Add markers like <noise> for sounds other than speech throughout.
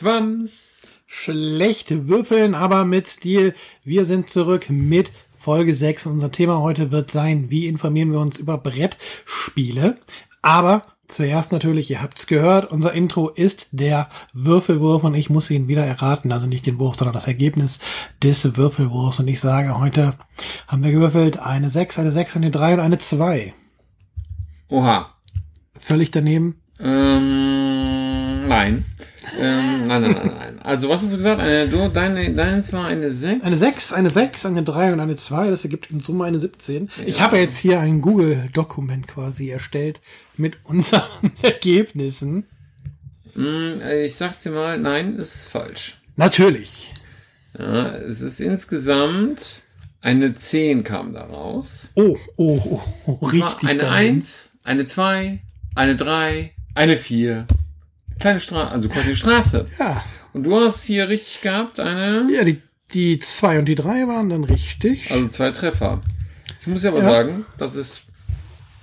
Swams. Schlecht würfeln, aber mit Stil. Wir sind zurück mit Folge 6. Unser Thema heute wird sein, wie informieren wir uns über Brettspiele. Aber zuerst natürlich, ihr habt's gehört, unser Intro ist der Würfelwurf und ich muss ihn wieder erraten. Also nicht den Wurf, sondern das Ergebnis des Würfelwurfs. Und ich sage, heute haben wir gewürfelt eine 6, eine 6, eine 3 und eine 2. Oha. Völlig daneben. Ähm, nein. ähm, nein, nein, nein, nein. Also was hast du gesagt? Eine, du, deine, deins war eine 6? Eine 6, eine 6, eine 3 und eine 2. Das ergibt in Summe eine 17. Ich habe jetzt hier ein Google-Dokument quasi erstellt mit unseren <laughs> Ergebnissen. Hm, ich sag's dir mal, nein, es ist falsch. Natürlich. Ja, es ist insgesamt eine 10 kam da raus. Oh, oh, oh, oh richtig. eine daneben. 1, eine 2, eine 3, eine 4. Kleine Straße, also quasi Straße. Ja, Und du hast hier richtig gehabt, eine, ja die, die 2 und die 3 waren dann richtig. also zwei Treffer. Ich muss ja aber Ja. sagen, dass es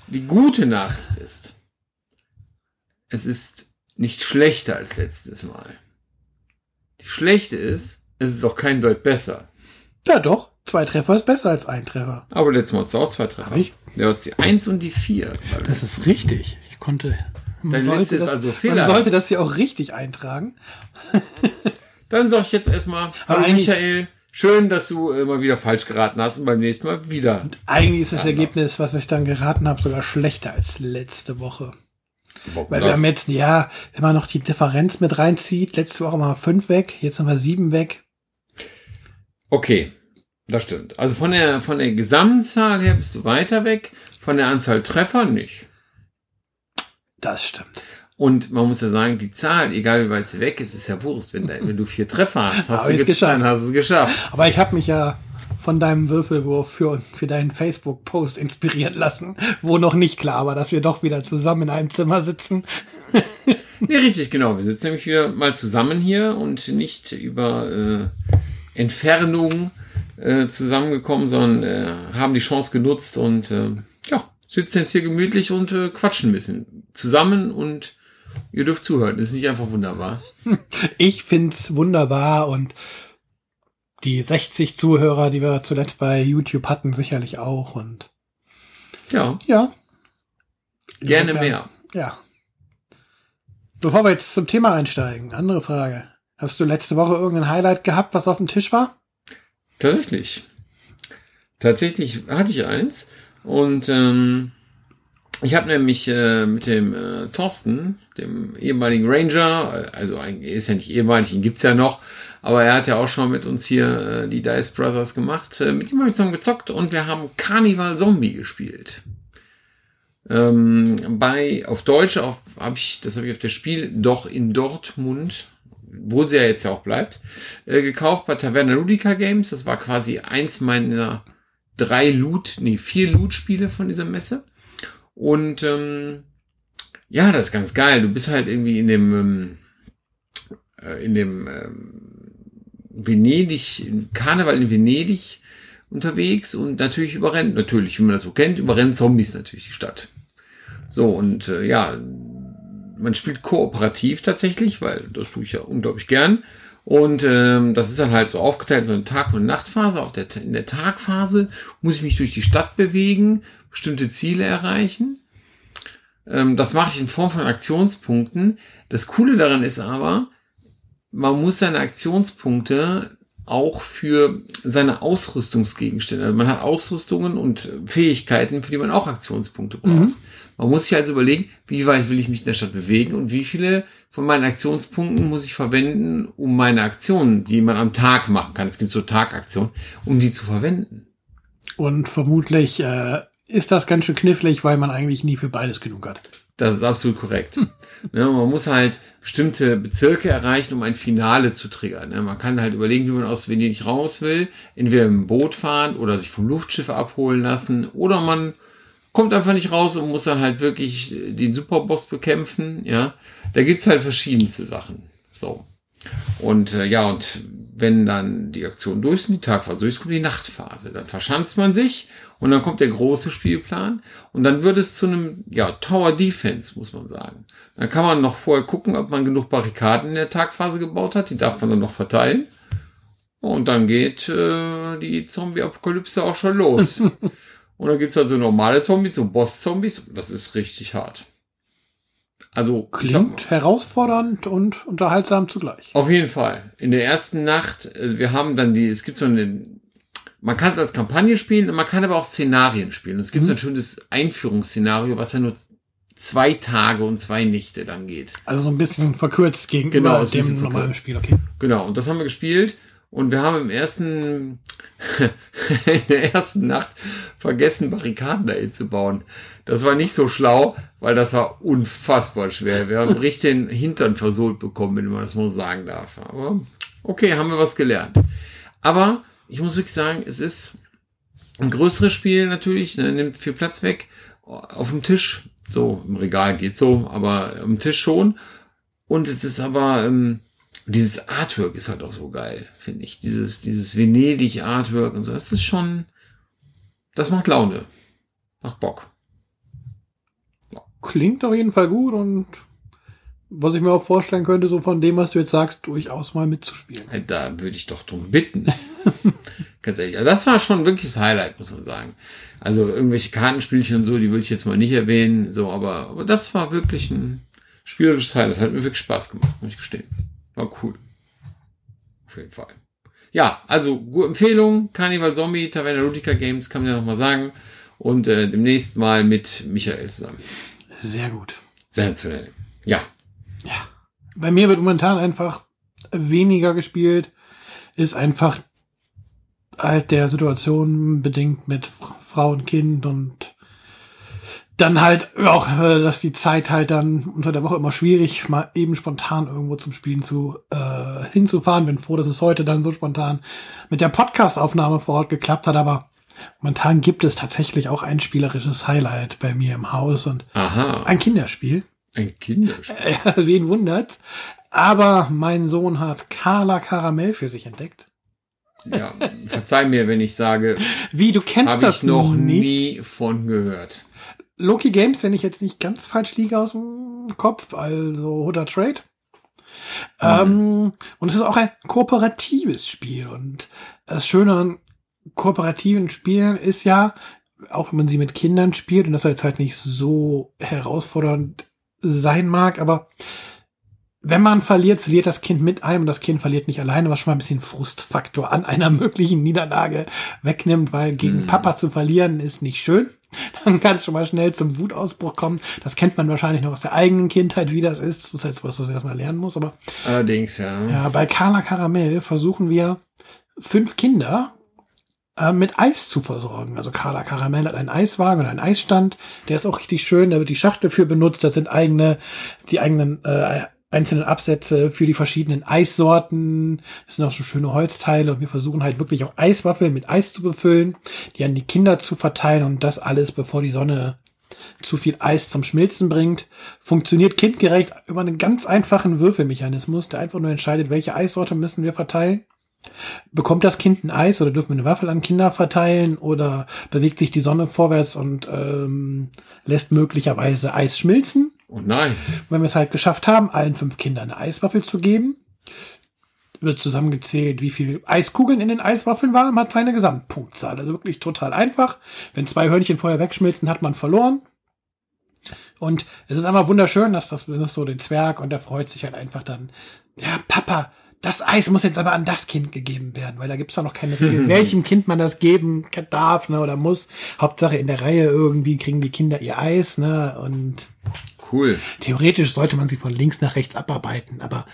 die gute Nachricht ist. Es ist nicht schlechter als letztes Mal. Die schlechte ist, es ist auch kein Deut besser. Ja, doch. Zwei Treffer ist besser als ein Treffer. Aber letztes Mal hast du auch zwei Treffer. Hab ich? Ja, jetzt die 1 und die 4. Das ist richtig. Ich konnte. Man Deine Liste ist das, also Man fehlerhaft. sollte das hier auch richtig eintragen. <laughs> Dann sag ich jetzt erstmal, hallo Michael, schön, dass du äh, mal wieder falsch geraten hast und beim nächsten Mal wieder. Eigentlich ist das Anders. Ergebnis, was ich dann geraten habe, sogar schlechter als letzte Woche. Warum Weil wir das? haben jetzt, ja, wenn man noch die Differenz mit reinzieht, letzte Woche mal fünf weg, jetzt haben wir sieben weg. Okay, das stimmt. Also von der, von der Gesamtzahl her bist du weiter weg, von der Anzahl Treffer nicht. Das stimmt. Und man muss ja sagen, die Zahl, egal wie weit sie weg ist, ist ja Wurst. Wenn, wenn du vier Treffer hast, <laughs> hast du ge- geschafft. dann hast du es geschafft. Aber ich habe mich ja von deinem Würfelwurf für, für deinen Facebook-Post inspirieren lassen, wo noch nicht klar war, dass wir doch wieder zusammen in einem Zimmer sitzen. <laughs> Nee, richtig, genau. Wir sitzen nämlich wieder mal zusammen hier und nicht über äh, Entfernung äh, zusammengekommen, sondern äh, haben die Chance genutzt und äh, ja, sitzen jetzt hier gemütlich und äh, quatschen ein bisschen zusammen und ihr dürft zuhören. Das ist nicht einfach wunderbar. <laughs> Ich find's wunderbar und die 60 Zuhörer, die wir zuletzt bei YouTube hatten, sicherlich auch und Ja, ja. gerne Insofern, mehr. Ja. Bevor wir jetzt zum Thema einsteigen, andere Frage. Hast du letzte Woche irgendein Highlight gehabt, was auf dem Tisch war? Tatsächlich. Tatsächlich hatte ich eins. Und ähm, ich habe nämlich äh, mit dem äh, Thorsten, dem ehemaligen Ranger, äh, also ist ja nicht ehemalig, ihn gibt's ja noch, aber er hat ja auch schon mit uns hier äh, die Dice Brothers gemacht. Äh, mit ihm habe ich zusammen gezockt und wir haben Carnival Zombie gespielt. Ähm, bei auf Deutsch auf habe ich das habe ich auf das Spiel doch in Dortmund wo sie ja jetzt ja auch bleibt, äh, gekauft bei Taverna Ludica Games. Das war quasi eins meiner drei Loot, nee, vier Loot-Spiele von dieser Messe. Und ähm, ja, das ist ganz geil. Du bist halt irgendwie in dem ähm, äh, in dem ähm, Venedig, in Karneval in Venedig unterwegs und natürlich überrennt, natürlich, wie man das so kennt, überrennt Zombies natürlich die Stadt. So, und äh, ja, man spielt kooperativ tatsächlich, weil das tue ich ja unglaublich gern. Und ähm, das ist dann halt so aufgeteilt, so eine Tag- und Nachtphase. Auf der, in der Tagphase muss ich mich durch die Stadt bewegen, bestimmte Ziele erreichen. Ähm, das mache ich in Form von Aktionspunkten. Das Coole daran ist aber, man muss seine Aktionspunkte auch für seine Ausrüstungsgegenstände. Also man hat Ausrüstungen und Fähigkeiten, für die man auch Aktionspunkte braucht. Man muss sich also überlegen, wie weit will ich mich in der Stadt bewegen und wie viele von meinen Aktionspunkten muss ich verwenden, um meine Aktionen, die man am Tag machen kann, es gibt so Tagaktionen, um die zu verwenden. Und vermutlich äh, ist das ganz schön knifflig, weil man eigentlich nie für beides genug hat. Das ist absolut korrekt. Ne, man muss halt bestimmte Bezirke erreichen, um ein Finale zu triggern. Ne, Man kann halt überlegen, wie man aus Venedig raus will. Entweder im Boot fahren oder sich vom Luftschiff abholen lassen. Oder man kommt einfach nicht raus und muss dann halt wirklich den Superboss bekämpfen. Ja, da gibt's halt verschiedenste Sachen. So. Und äh, ja, und wenn dann die Aktion durch sind, die Tagphase durch ist, kommt die Nachtphase. Dann verschanzt man sich und dann kommt der große Spielplan und dann wird es zu einem ja, Tower Defense, muss man sagen. Dann kann man noch vorher gucken, ob man genug Barrikaden in der Tagphase gebaut hat. Die darf man dann noch verteilen. Und dann geht äh, die Zombie-Apokalypse auch schon los. <laughs> und dann gibt's halt so normale Zombies, so Boss-Zombies. Das ist richtig hart. Also klingt herausfordernd und unterhaltsam zugleich. Auf jeden Fall. In der ersten Nacht, äh, wir haben dann die, es gibt so eine, man kann es als Kampagne spielen, man kann aber auch Szenarien spielen. Und es gibt mhm. so ein schönes Einführungsszenario, was ja nur zwei Tage und zwei Nächte dann geht. Also so ein bisschen verkürzt gegenüber genau, dem normalen Spiel, okay. Genau, und das haben wir gespielt. Und wir haben im ersten, <laughs> in der ersten Nacht vergessen, Barrikaden dahin zu bauen. Das war nicht so schlau, weil das war unfassbar schwer. Wir haben richtig den Hintern versohlt bekommen, wenn man das mal sagen darf. Aber okay, haben wir was gelernt. Aber ich muss wirklich sagen, es ist ein größeres Spiel natürlich, ne, nimmt viel Platz weg. Auf dem Tisch, so im Regal geht so, aber am Tisch schon. Und es ist aber ähm, dieses Artwork ist halt auch so geil, finde ich. Dieses, dieses Venedig-Artwork und so. Das ist schon, das macht Laune. Macht Bock. Klingt auf jeden Fall gut und was ich mir auch vorstellen könnte, so von dem, was du jetzt sagst, durchaus mal mitzuspielen. Da würde ich doch drum bitten. <laughs> Ganz ehrlich. Also das war schon wirklich das Highlight, muss man sagen. Also irgendwelche Kartenspielchen und so, die würde ich jetzt mal nicht erwähnen, so, aber, aber das war wirklich ein spielerisches Highlight. Das hat mir wirklich Spaß gemacht, muss ich gestehen. War cool. Auf jeden Fall. Ja, also gute Empfehlung. Carnival Zombie, Taverna Ludica Games, kann man ja nochmal sagen. Und äh, demnächst mal mit Michael zusammen. Sehr gut. Sensationell. Ja. Ja. Bei mir wird momentan einfach weniger gespielt. Ist einfach halt der Situation bedingt mit Frau und Kind und dann halt auch, äh, dass die Zeit halt dann unter der Woche immer schwierig, mal eben spontan irgendwo zum Spielen zu äh, hinzufahren. Bin froh, dass es heute dann so spontan mit der Podcast-Aufnahme vor Ort geklappt hat, aber momentan gibt es tatsächlich auch ein spielerisches Highlight bei mir im Haus und Aha. ein Kinderspiel. Ein Kinderspiel. <laughs> Wen wundert's? Aber mein Sohn hat Carla Karamell für sich entdeckt. Ja, verzeih mir, wenn ich sage, wie du kennst das ich noch nicht? nie von gehört. Loki Games, wenn ich jetzt nicht ganz falsch liege aus dem Kopf, also Huda Trade. Mhm. Ähm, und es ist auch ein kooperatives Spiel. Und das Schöne an kooperativen Spielen ist ja, auch wenn man sie mit Kindern spielt und das jetzt halt nicht so herausfordernd sein mag, aber wenn man verliert, verliert das Kind mit einem und das Kind verliert nicht alleine, was schon mal ein bisschen Frustfaktor an einer <laughs> möglichen Niederlage wegnimmt, weil gegen hm. Papa zu verlieren ist nicht schön. <laughs> Dann kann es schon mal schnell zum Wutausbruch kommen. Das kennt man wahrscheinlich noch aus der eigenen Kindheit, wie das ist. Das ist jetzt was, was du erstmal lernen musst, aber. Allerdings, ja. Ja, bei Carla Karamell versuchen wir fünf Kinder äh, mit Eis zu versorgen. Also Carla Karamell hat einen Eiswagen und einen Eisstand. Der ist auch richtig schön. Da wird die Schachtel für benutzt. Das sind eigene, die eigenen äh, einzelnen Absätze für die verschiedenen Eissorten. Das sind auch so schöne Holzteile und wir versuchen halt wirklich auch Eiswaffeln mit Eis zu befüllen, die an die Kinder zu verteilen und das alles, bevor die Sonne zu viel Eis zum Schmilzen bringt. Funktioniert kindgerecht über einen ganz einfachen Würfelmechanismus, der einfach nur entscheidet, welche Eissorte müssen wir verteilen. Bekommt das Kind ein Eis oder dürfen wir eine Waffel an Kinder verteilen oder bewegt sich die Sonne vorwärts und ähm, lässt möglicherweise Eis schmilzen? Oh nein. Wenn wir es halt geschafft haben, allen fünf Kindern eine Eiswaffel zu geben, wird zusammengezählt, wie viel Eiskugeln in den Eiswaffeln waren, hat seine Gesamtpunktzahl. Also wirklich total einfach. Wenn zwei Hörnchen vorher wegschmilzen, hat man verloren. Und es ist einfach wunderschön, dass das, so den Zwerg und der freut sich halt einfach dann, ja, Papa, das Eis muss jetzt aber an das Kind gegeben werden, weil da gibt's doch noch keine Regel, <laughs> welchem Kind man das geben darf ne, oder muss. Hauptsache in der Reihe irgendwie kriegen die Kinder ihr Eis. Ne, und Cool. Theoretisch sollte man sie von links nach rechts abarbeiten, aber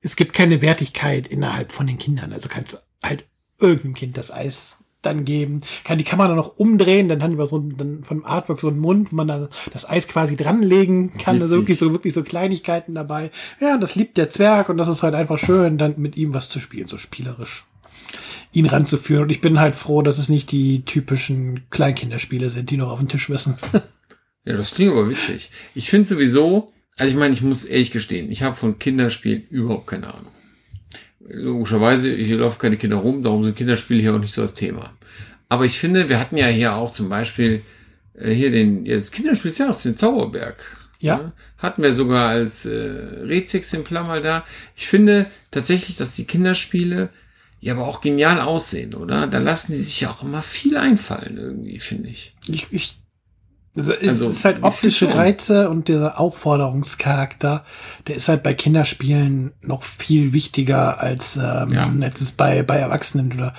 es gibt keine Wertigkeit innerhalb von den Kindern. Also kannst halt irgendeinem Kind das Eis dann geben, kann die Kamera noch umdrehen, dann haben wir so dann von dem Artwork so einen Mund, wo man dann das Eis quasi dranlegen kann, also wirklich so wirklich so Kleinigkeiten dabei. Ja, das liebt der Zwerg und das ist halt einfach schön, dann mit ihm was zu spielen, so spielerisch ihn ranzuführen. Und ich bin halt froh, dass es nicht die typischen Kleinkinderspiele sind, die noch auf den Tisch wissen. <laughs> Ja, das klingt aber witzig. Ich finde sowieso, also ich meine, ich muss ehrlich gestehen, ich habe von Kinderspielen überhaupt keine Ahnung. logischerweise, hier laufen keine Kinder rum, darum sind Kinderspiele hier auch nicht so das Thema. Aber ich finde, wir hatten ja hier auch zum Beispiel äh, hier den, ja, das Kinderspiel des Jahres, den Zauberberg. Ja. Hatten wir sogar als äh, Rätsexemplar mal da. Ich finde tatsächlich, dass die Kinderspiele ja aber auch genial aussehen, oder? Da lassen die sich ja auch immer viel einfallen, irgendwie, finde ich. Ich, ich also es ist halt optische. Reize und dieser Aufforderungscharakter, der ist halt bei Kinderspielen noch viel wichtiger als ähm, Ja. als es bei bei Erwachsenen oder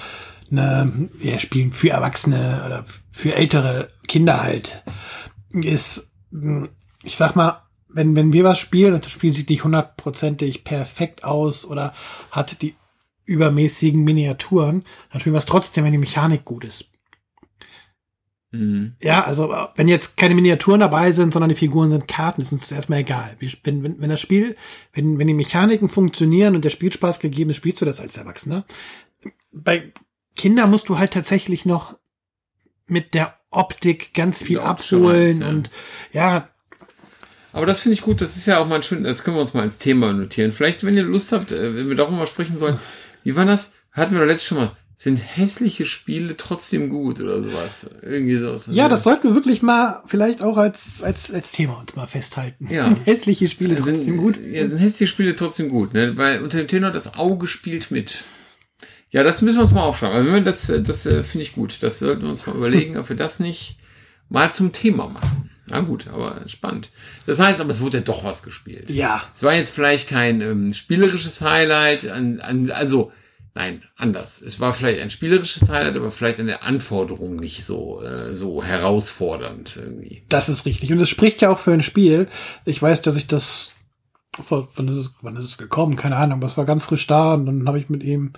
ne, ja, Spielen für Erwachsene oder für ältere Kinder halt ist, mh, ich sag mal, wenn wenn wir was spielen und das Spiel sieht nicht hundertprozentig perfekt aus oder hat die übermäßigen Miniaturen, dann spielen wir es trotzdem, wenn die Mechanik gut ist. Mhm. Ja, also äh, wenn jetzt keine Miniaturen dabei sind, sondern die Figuren sind Karten, ist uns erstmal egal. Wenn, wenn, wenn das Spiel, wenn, wenn die Mechaniken funktionieren und der Spielspaß gegeben ist, spielst du das als Erwachsener. Bei Kindern musst du halt tatsächlich noch mit der Optik ganz viel abholen ja. und ja, Aber das finde ich gut, das ist ja auch mal ein schön, das können wir uns mal als Thema notieren. Vielleicht, wenn ihr Lust habt, äh, wenn wir darüber mal sprechen sollen, wie war das? Hatten wir doch letztes schon mal, sind hässliche Spiele trotzdem gut oder sowas? Irgendwie sowas. ja, das sollten wir wirklich mal vielleicht auch als, als, als Thema uns mal festhalten. Ja. <laughs> Hässliche Spiele sind, trotzdem gut. Ja, sind hässliche Spiele trotzdem gut, ne? Weil unter dem Tenor das Auge spielt mit. Ja, das müssen wir uns mal aufschreiben. Also, das, das äh, finde ich gut. Das sollten wir uns mal überlegen, ob wir das nicht mal zum Thema machen. Na gut, aber spannend. Das heißt, aber es wurde ja doch was gespielt. Ja. Es war jetzt vielleicht kein ähm, spielerisches Highlight, an, an, also nein, anders. Es war vielleicht ein spielerisches Highlight, aber vielleicht an der Anforderung nicht so äh, so herausfordernd irgendwie. Das ist richtig. Und es spricht ja auch für ein Spiel. Ich weiß, dass ich das, wann ist es, wann ist es gekommen? Keine Ahnung, aber es war ganz frisch da und dann habe ich mit ihm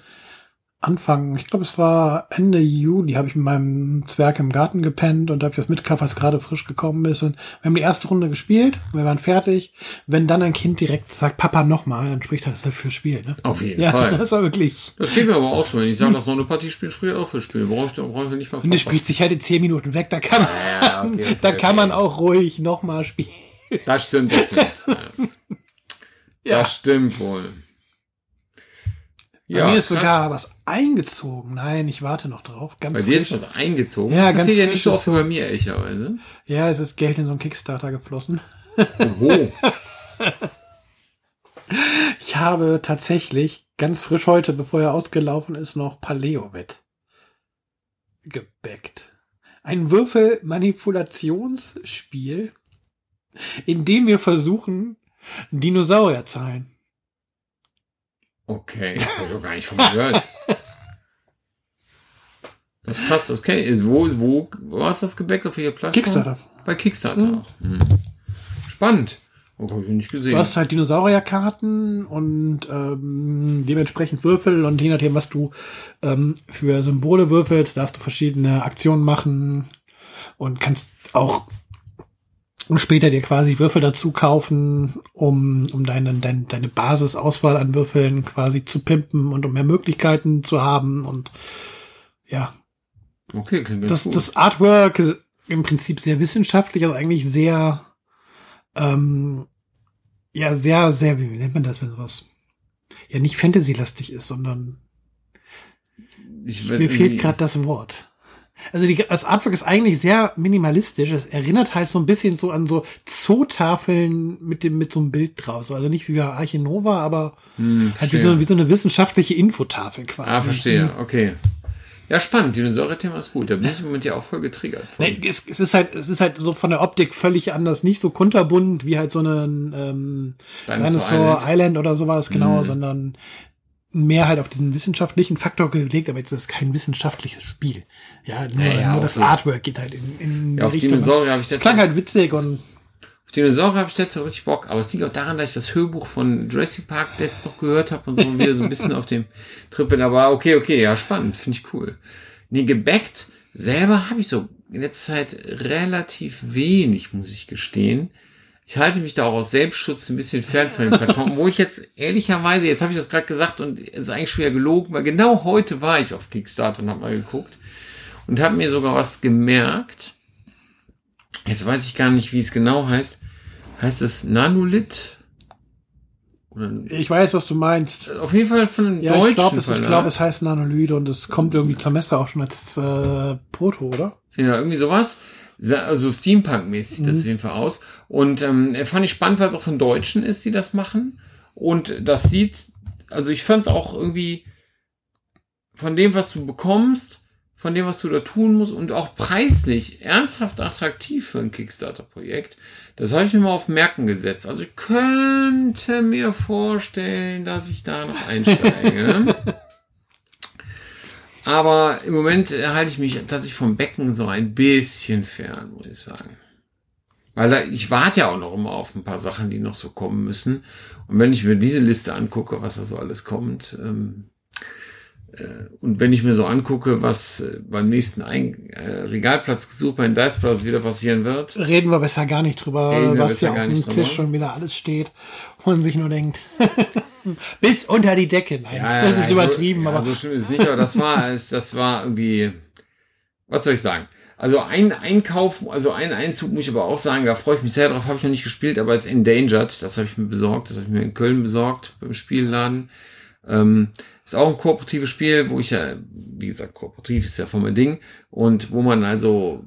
Anfang, ich glaube, es war Ende Juli, habe ich mit meinem Zwerg im Garten gepennt und habe ich das mitgekauft, was gerade frisch gekommen ist. Und wir haben die erste Runde gespielt, wir waren fertig. Wenn dann ein Kind direkt sagt, Papa nochmal, dann spricht er das halt fürs Spiel. Ne? Auf jeden Ja, Fall. <laughs> das war wirklich. Das geht mir aber auch so. Wenn ich sage, lass noch eine Partie spielen, spricht auch für Spiele. Brauche ich, brauch ich nicht mal Und es spielt sich halt in zehn Minuten weg, da kann man, Ja, okay, <laughs> okay, da kann man auch ruhig nochmal spielen. Das stimmt, das stimmt. Ja. <laughs> Das stimmt wohl. Bei mir ist krass. sogar was eingezogen. Nein, ich warte noch drauf. Ganz Bei dir ist frisch. was eingezogen. Ja, das ganz ja nicht so oft wie bei mir, ehrlicherweise. Ja, es ist Geld in so einen Kickstarter geflossen. Oho. <laughs> Ich habe tatsächlich ganz frisch heute, bevor er ausgelaufen ist, noch Paleo-Wett gebackt. Ein Würfelmanipulationsspiel, in dem wir versuchen, Dinosaurier zu heilen. Okay, ich habe doch gar nicht von gehört. Das ist krass, okay. Wo, wo, wo hast das gebackt? Auf welcher Plattform? Kickstarter. Bei Kickstarter Mhm. auch. Mhm. Spannend. Oh, hab ich nicht gesehen. Du hast halt Dinosaurierkarten und ähm, dementsprechend Würfel und je nachdem, was du ähm, für Symbole würfelst, darfst du verschiedene Aktionen machen und kannst auch später dir quasi Würfel dazu kaufen, um, um deine, deine, deine Basisauswahl an Würfeln quasi zu pimpen und um mehr Möglichkeiten zu haben und ja, Okay, klingt das, gut. das Artwork ist im Prinzip sehr wissenschaftlich, also eigentlich sehr, ähm, ja, sehr, sehr, wie nennt man das, wenn sowas, ja, nicht Fantasy-lastig ist, sondern ich mir fehlt gerade das Wort. Also die, das Artwork ist eigentlich sehr minimalistisch. Es erinnert halt so ein bisschen so an so Zootafeln mit dem mit so einem Bild drauf. So, Also nicht wie bei Arche Nova, aber Hm, halt wie so, wie so eine wissenschaftliche Infotafel quasi. Ah, verstehe, okay. Ja, spannend. Dinosaurier-Thema ist gut. Da bin ich im Moment ja auch voll getriggert. Von. Nee, es, es ist halt, es ist halt so von der Optik völlig anders, nicht so kunterbunt wie halt so ein ähm, Dinosaur Dinosaur Island. Island. oder sowas, genau, Mhm. sondern mehr halt auf diesen wissenschaftlichen Faktor gelegt, aber jetzt ist es kein wissenschaftliches Spiel. Ja, nur, Ja, ja, nur das. Artwork geht halt in, in Ja, auf Dinosaurier habe ich jetzt klang halt witzig und Auf Dinosaurier habe ich jetzt auch richtig Bock, aber es liegt auch daran, dass ich das Hörbuch von Jurassic Park jetzt noch gehört habe und so wieder so ein bisschen auf dem Trip bin. Aber okay, okay, ja, spannend, finde ich cool. Nee, gebackt selber habe ich so in letzter Zeit relativ wenig, muss ich gestehen. Ich halte mich da auch aus Selbstschutz ein bisschen fern von den Plattformen, wo ich jetzt ehrlicherweise, jetzt habe ich das gerade gesagt und es ist eigentlich schon wieder gelogen, weil genau heute war ich auf Kickstarter und habe mal geguckt und habe mir sogar was gemerkt. Jetzt weiß ich gar nicht, wie es genau heißt. Heißt es Nanolith? Ich weiß, was du meinst. Auf jeden Fall von einem Ja, deutschen ich glaube, es, ich Verlag. glaub, es heißt Nanolyde und es kommt irgendwie zur Messe auch schon als äh, Proto, oder? Ja, irgendwie sowas. Sa- Also Steampunk-mäßig sieht das auf jeden Fall aus. Und ähm, fand ich spannend, weil es auch von Deutschen ist, die das machen. Und das sieht, also ich fand es auch irgendwie von dem, was du bekommst, von dem, was du da tun musst und auch preislich ernsthaft attraktiv für ein Kickstarter-Projekt. Das habe ich mir mal auf Merken gesetzt. Also ich könnte mir vorstellen, dass ich da noch einsteige. <laughs> Aber im Moment äh, halte ich mich tatsächlich vom Becken so ein bisschen fern, muss ich sagen. Weil da, ich warte ja auch noch immer auf ein paar Sachen, die noch so kommen müssen. Und wenn ich mir diese Liste angucke, was da so alles kommt, ähm, äh, und wenn ich mir so angucke, was äh, beim nächsten Ein äh, Regalplatz gesucht bei den Dice Brothers wieder passieren wird, Reden wir besser gar nicht drüber, was hier auf dem Tisch schon wieder alles steht und sich nur denkt, <laughs> bis unter die Decke. Nein, Ja, das ja, ist so- übertrieben, ja, aber so schlimm ist es nicht, aber das war, es- das war irgendwie, was soll ich sagen? Also ein Einkauf, also ein Einzug muss ich aber auch sagen, da freue ich mich sehr drauf, habe ich noch nicht gespielt, aber ist Endangered, das habe ich mir besorgt, das habe ich mir in Köln besorgt, beim Spielladen. Ähm, ist auch ein kooperatives Spiel, wo ich ja, wie gesagt, kooperativ ist ja voll mein Ding, und wo man also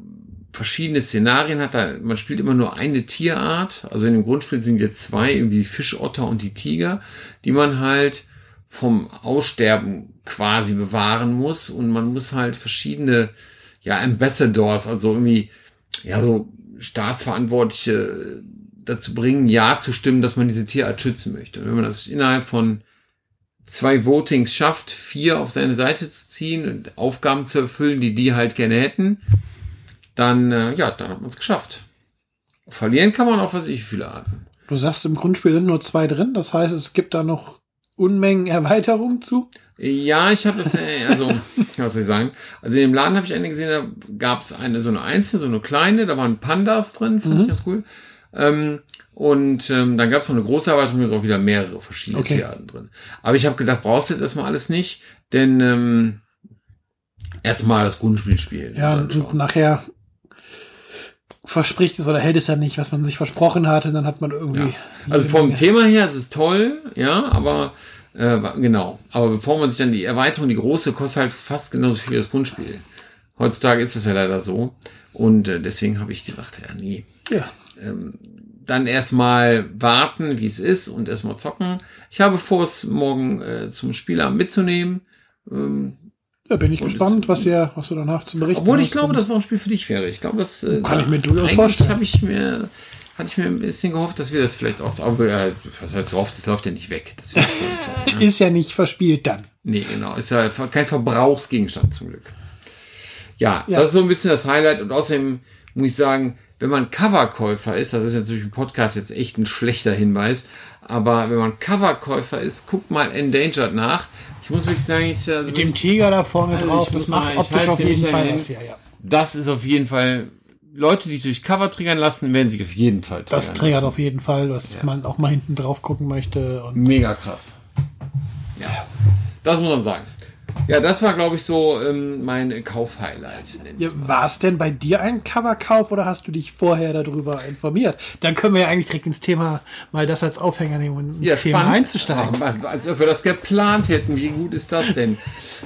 verschiedene Szenarien hat. Da, man spielt immer nur eine Tierart. Also in dem Grundspiel sind jetzt zwei, irgendwie die Fischotter und die Tiger, die man halt vom Aussterben quasi bewahren muss. Und man muss halt verschiedene, ja, Ambassadors, also irgendwie, ja, so Staatsverantwortliche dazu bringen, ja zu stimmen, dass man diese Tierart schützen möchte. Und wenn man das innerhalb von zwei Votings schafft, vier auf seine Seite zu ziehen und Aufgaben zu erfüllen, die die halt gerne hätten, dann, äh, ja, dann hat man es geschafft. Verlieren kann man auf was ich viele Arten. du sagst, im Grundspiel sind nur zwei drin. Das heißt, es gibt da noch Unmengen Erweiterungen zu. Ja, ich habe das, äh, also, <laughs> was soll ich sagen? Also in dem Laden habe ich eine gesehen, da gab es eine, so eine einzelne, so eine kleine, da waren Pandas drin, fand ich ganz cool. Ähm, und ähm, dann gab es noch eine große Erweiterung, da ist auch wieder mehrere verschiedene Okay. Tierarten drin. Aber ich habe gedacht, brauchst du jetzt erstmal alles nicht, denn ähm, erstmal das Grundspiel spielen. Ja, und und, nachher verspricht es oder hält es ja nicht, was man sich versprochen hatte. Dann hat man irgendwie. Ja. Also vom Menge- Thema her ist es toll, ja, aber äh, genau. Aber bevor man sich dann die Erweiterung, die große, kostet halt fast genauso viel wie das Grundspiel. Heutzutage ist das ja leider so. Und äh, deswegen habe ich gedacht, ja, nee. Ja. Dann erstmal warten, wie es ist und erstmal zocken. Ich habe vor, es morgen äh, zum Spielabend mitzunehmen. Ähm, Da bin ich Und gespannt, es- was, ihr, was du danach zu berichten obwohl ich glaube, dass es auch ein Spiel für dich wäre. Ich glaube, das äh, Kann ich mir durchaus vorstellen. habe ich mir hatte ich mir ein bisschen gehofft, dass wir das vielleicht auch, aber äh, was heißt gehofft, das läuft ja nicht weg. Das so, so, <laughs> ne? Ist ja nicht verspielt dann. Nee, genau. Ist ja kein Verbrauchsgegenstand zum Glück. Ja, Ja. das ist so ein bisschen das Highlight. Und außerdem muss ich sagen, wenn man Coverkäufer ist, das ist jetzt durch den Podcast jetzt echt ein schlechter Hinweis, aber wenn man Coverkäufer ist, guckt mal Endangered nach. Ich muss wirklich sagen, ich, also Mit dem Tiger da vorne Also drauf, das macht optisch auf jeden Fall was. Ja, ja. das ist auf jeden Fall, Leute, die sich durch Cover triggern lassen, werden sich auf jeden Fall Das triggern triggert lassen. auf jeden Fall, dass man auch mal hinten drauf gucken möchte. Mega krass. Ja, das muss man sagen. Ja, das war, glaube ich, so ähm, mein Kaufhighlight. ja, war es denn bei dir ein Coverkauf oder hast du dich vorher darüber informiert? Dann können wir ja eigentlich direkt ins Thema, mal das als Aufhänger nehmen und ins Ja, Thema spannend. einzusteigen. Ja, als ob wir das geplant hätten. Wie gut ist das denn?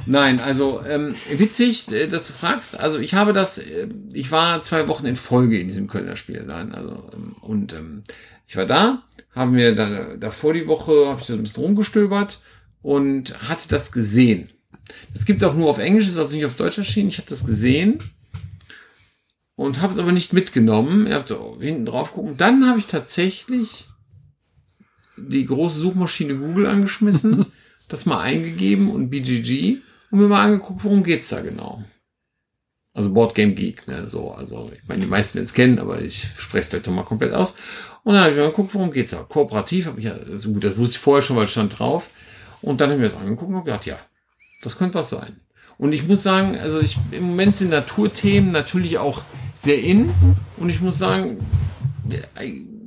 Nein, also ähm, witzig, äh, dass du fragst. Also ich habe das, äh, ich war zwei Wochen in Folge in diesem Kölner Spielladen. Also ähm, und ähm, ich war da, haben wir dann äh, davor die Woche habe ich so ein bisschen rumgestöbert und hatte das gesehen. Das gibt's auch nur auf Englisch, ist also nicht auf Deutsch erschienen. Ich habe das gesehen und habe es aber nicht mitgenommen. Ihr habt hinten drauf gucken. Dann habe ich tatsächlich die große Suchmaschine Google angeschmissen, <laughs> das mal eingegeben und BGG und mir mal angeguckt, worum geht's da genau. Also Board Game Geek, ne, so, also ich meine, die meisten werden es kennen, aber ich spreche es gleich doch mal komplett aus. Und dann habe ich mal geguckt, worum geht's da. Kooperativ habe ich ja, also gut, das wusste ich vorher schon, weil es stand drauf. Und dann habe ich mir das angeguckt und gedacht, ja, das könnte was sein. Und ich muss sagen, also ich, im Moment sind Naturthemen natürlich auch sehr in. Und ich muss sagen,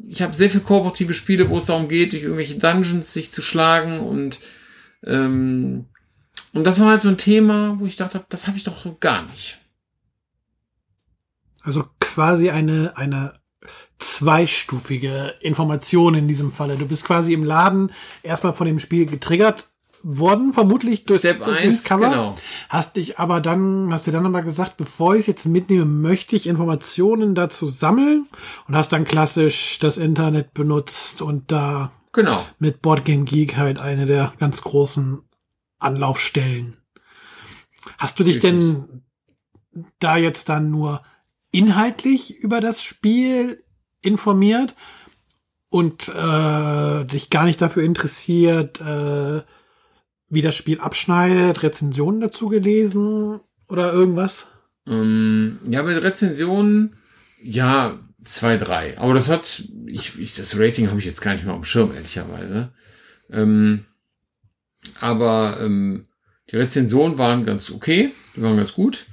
ich habe sehr viele kooperative Spiele, wo es darum geht, durch irgendwelche Dungeons sich zu schlagen und ähm, und das war halt so ein Thema, wo ich dachte, das habe ich doch so gar nicht. Also quasi eine, eine zweistufige Information in diesem Falle. Du bist quasi im Laden erstmal von dem Spiel getriggert worden, vermutlich durch, Step durch eins, das Cover. genau. Hast dich aber dann, hast dir dann aber gesagt, bevor ich es jetzt mitnehme, möchte ich Informationen dazu sammeln und hast dann klassisch das Internet benutzt und da Genau. mit Boardgame Geek halt eine der ganz großen Anlaufstellen. Hast du dich Richtig. denn da jetzt dann nur inhaltlich über das Spiel informiert und äh, dich gar nicht dafür interessiert, äh, wie das Spiel abschneidet, Rezensionen dazu gelesen oder irgendwas? Ähm, ja, bei Rezensionen, ja, zwei, drei. Aber das hat, ich, ich das Rating habe ich jetzt gar nicht mehr auf dem Schirm, ehrlicherweise. Ähm, aber ähm, die Rezensionen waren ganz okay, die waren ganz gut.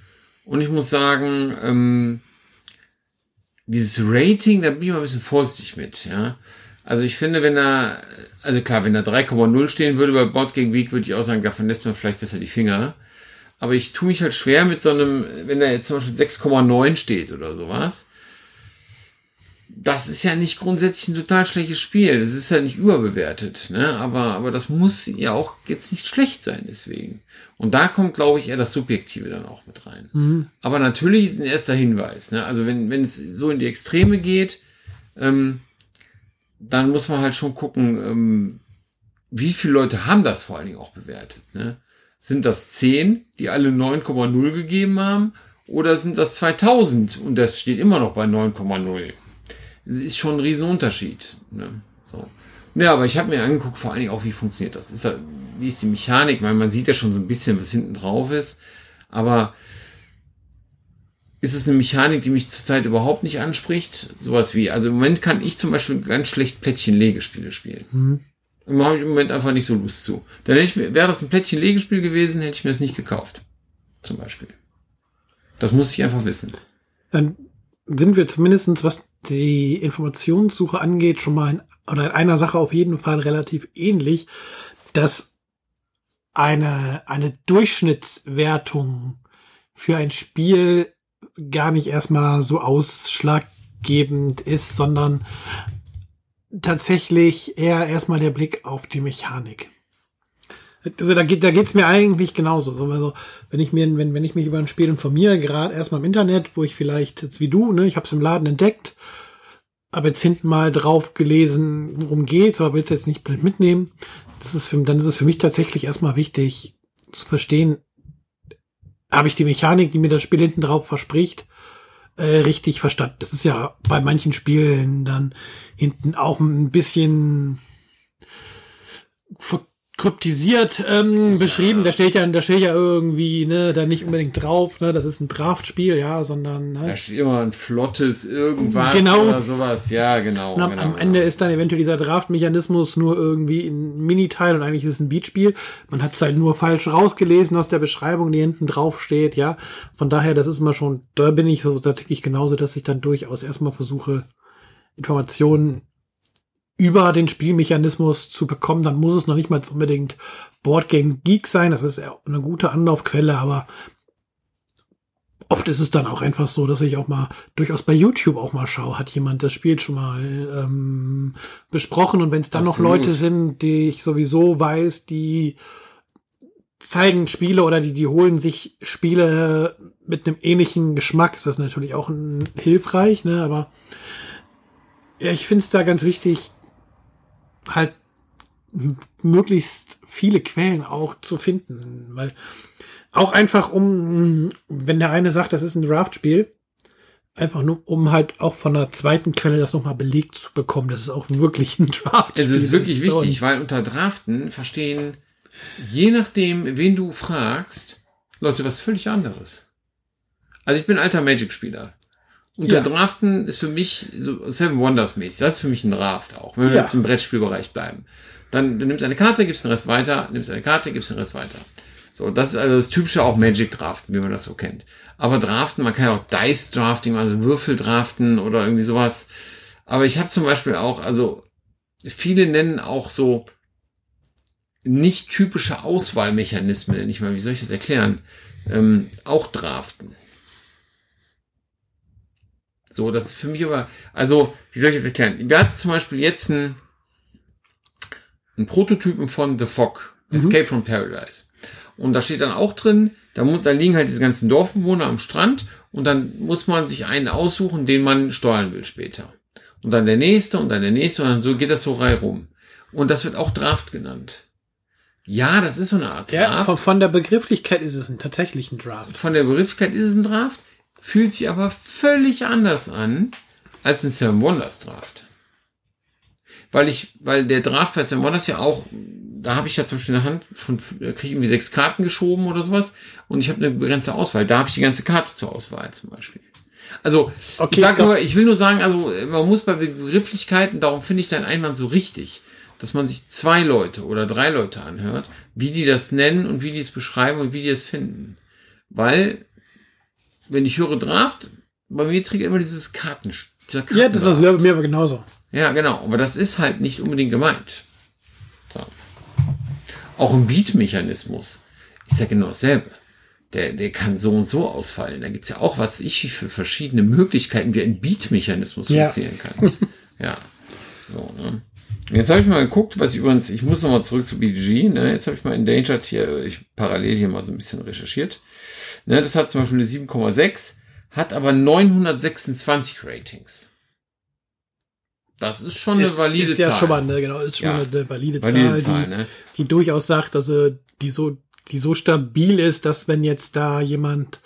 Und ich muss sagen, ähm, dieses Rating, da bin ich mal ein bisschen vorsichtig mit, ja. Also ich finde, wenn da, also klar, wenn da 3,0 stehen würde bei Board Game Week, würde ich auch sagen, davon lässt man vielleicht besser die Finger. Aber ich tue mich halt schwer mit so einem, wenn da jetzt zum Beispiel 6,9 steht oder sowas. Das ist ja nicht grundsätzlich ein total schlechtes Spiel. Das ist ja nicht überbewertet, ne? Aber, aber das muss ja auch jetzt nicht schlecht sein, deswegen. Und da kommt, glaube ich, eher das Subjektive dann auch mit rein. Aber natürlich ist ein erster Hinweis, ne? Also wenn, wenn es so in die Extreme geht, ähm, dann muss man halt schon gucken, ähm, wie viele Leute haben das vor allen Dingen auch bewertet. Ne? Sind das 10, die alle 9,0 gegeben haben? Oder sind das 2000 und das steht immer noch bei 9,0? Das ist schon ein Riesenunterschied. Ne? So. Ja, aber ich habe mir angeguckt, vor allen Dingen auch, wie funktioniert das. Ist wie ist die Mechanik? Meine, man sieht ja schon so ein bisschen, was hinten drauf ist. Aber ist es eine Mechanik, die mich zurzeit überhaupt nicht anspricht? Sowas wie, also im Moment kann ich zum Beispiel ganz schlecht Plättchen-Legespiele spielen. Da habe ich im Moment einfach nicht so Lust zu. Dann hätte ich, mir- wäre das ein Plättchen-Legespiel gewesen, hätte ich mir das nicht gekauft. Zum Beispiel. Das muss ich einfach wissen. Dann sind wir zumindestens, was die Informationssuche angeht, schon mal in, oder in einer Sache auf jeden Fall relativ ähnlich, dass eine, eine Durchschnittswertung für ein Spiel gar nicht erstmal so ausschlaggebend ist, sondern tatsächlich eher erstmal der Blick auf die Mechanik. Also da geht da geht's mir eigentlich genauso. So, also, wenn ich mir wenn wenn ich mich über ein Spiel informiere, gerade erstmal im Internet, wo ich vielleicht jetzt wie du, ne, ich habe es im Laden entdeckt, habe jetzt hinten mal drauf gelesen, worum geht's, aber will es jetzt nicht mitnehmen. Das ist für, dann ist es für mich tatsächlich erstmal wichtig zu verstehen, habe ich die Mechanik, die mir das Spiel hinten drauf verspricht, äh, richtig verstanden. Das ist ja bei manchen Spielen dann hinten auch ein bisschen kryptisiert ähm, beschrieben. Da steht ja, da steht ja irgendwie, ne, da nicht unbedingt drauf, ne, das ist ein Draftspiel, ja, sondern ne, Da steht immer ein flottes irgendwas Genau. oder sowas. Ja, genau. Und am, genau, am genau. Ende ist dann eventuell dieser Draft-Mechanismus nur irgendwie ein Miniteil und eigentlich ist es ein Beatspiel. Man hat es halt nur falsch rausgelesen aus der Beschreibung, die hinten drauf steht, ja. Von daher, das ist immer schon, da bin ich so, da ticke ich genauso, dass ich dann durchaus erstmal versuche, Informationen über den Spielmechanismus zu bekommen. Dann muss es noch nicht mal unbedingt Boardgame Geek sein. Das ist ja eine gute Anlaufquelle, aber oft ist es dann auch einfach so, dass ich auch mal durchaus bei YouTube auch mal schaue, hat jemand das Spiel schon mal ähm, besprochen und wenn es dann noch Absolut. Leute sind, die ich sowieso weiß, die zeigen Spiele oder die, die holen sich Spiele mit einem ähnlichen Geschmack, ist das natürlich auch ein, hilfreich, ne, aber ja, ich finde es da ganz wichtig, halt möglichst viele Quellen auch zu finden, weil auch einfach um, wenn der eine sagt, das ist ein Draft-Spiel, einfach nur, um halt auch von der zweiten Quelle das nochmal belegt zu bekommen, das ist auch wirklich ein Draft-Spiel. Es ist wirklich so wichtig, weil unter Draften verstehen, je nachdem, wen du fragst, Leute was völlig anderes. Also ich bin alter Magic-Spieler. Unter Ja. Draften ist für mich so Seven Wonders mäßig. Das ist für mich ein Draft auch, wenn wir Ja. jetzt im Brettspielbereich bleiben. Dann du nimmst eine Karte, gibst den Rest weiter, nimmst eine Karte, gibst den Rest weiter. So, das ist also das typische auch Magic Draften, wie man das so kennt. Aber Draften, man kann ja auch Dice Drafting, also Würfel draften oder irgendwie sowas. Aber ich habe zum Beispiel auch, also viele nennen auch so nicht typische Auswahlmechanismen, ich mal, wie soll ich das erklären? Ähm, auch draften. So, das ist für mich aber, also, wie soll ich das erklären? Wir hatten zum Beispiel jetzt einen, einen Prototypen von The Fog, Escape from Paradise. Und da steht dann auch drin, da, da liegen halt diese ganzen Dorfbewohner am Strand und dann muss man sich einen aussuchen, den man steuern will später. Und dann der nächste und dann der nächste und dann so geht das so reihum. Und das wird auch Draft genannt. Ja, das ist so eine Art Ja, Draft. von, von der Begrifflichkeit ist es ein tatsächlich ein Draft. Von der Begrifflichkeit ist es ein Draft, fühlt sich aber völlig anders an als ein Seven Wonders Draft. Weil ich, weil der Draft bei Seven Wonders ja auch, da habe ich ja zum Beispiel in der Hand von, da kriege ich irgendwie sechs Karten geschoben oder sowas und ich habe eine begrenzte Auswahl. Da habe ich die ganze Karte zur Auswahl zum Beispiel. Also, Okay, ich, sag nur, ich will nur sagen, also man muss bei Begrifflichkeiten, darum finde ich deinen Einwand so richtig, dass man sich zwei Leute oder drei Leute anhört, wie die das nennen und wie die es beschreiben und wie die es finden. Weil, wenn ich höre Draft, bei mir trägt immer dieses Karten. Dieser Ja, das ist bei mir aber genauso. Ja, genau. Aber das ist halt nicht unbedingt gemeint. So. Auch ein Beat-Mechanismus ist ja genau dasselbe. Der, der kann so und so ausfallen. Da gibt's ja auch, was ich für verschiedene Möglichkeiten, wie ein Beat-Mechanismus Ja. funktionieren kann. <laughs> ja. So, ne? Jetzt habe ich mal geguckt, was ich übrigens, ich muss nochmal zurück zu BG, ne? Jetzt habe ich mal Endangered hier, ich parallel hier mal so ein bisschen recherchiert. Ne, das hat zum Beispiel eine 7,6, hat aber 926 Ratings. Das ist schon eine Ist, valide ist ja Zahl. schon mal eine, genau, ist schon Ja. mal eine valide, valide Zahl, Zahl, die, ne? die durchaus sagt, also die so, die so stabil ist, dass wenn jetzt da jemand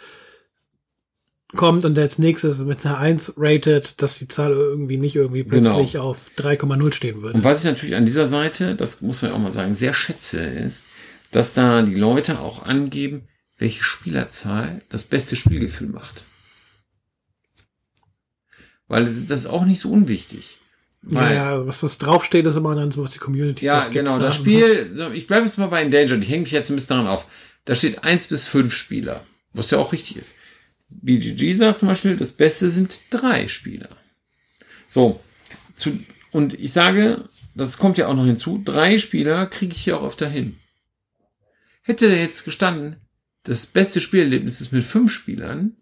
kommt und als nächstes mit einer 1 rated, dass die Zahl irgendwie nicht irgendwie Genau. plötzlich auf 3,0 stehen würde. Und was ich natürlich an dieser Seite, das muss man auch mal sagen, sehr schätze, ist, dass da die Leute auch angeben, welche Spielerzahl das beste Spielgefühl macht. Weil das ist, das ist auch nicht so unwichtig. Weil, ja, ja, was das draufsteht, ist immer dann so, was die Community Ja, sagt. Gibt's genau. da- Das Spiel, so, ich bleibe jetzt mal bei Endangered. Ich hänge mich jetzt ein bisschen daran auf. Da steht eins bis fünf Spieler, was ja auch richtig ist. BGG sagt zum Beispiel, das Beste sind drei Spieler. So, zu, und ich sage, das kommt ja auch noch hinzu, drei Spieler kriege ich hier auch öfter hin. Hätte da jetzt gestanden, das beste Spielerlebnis ist mit fünf Spielern,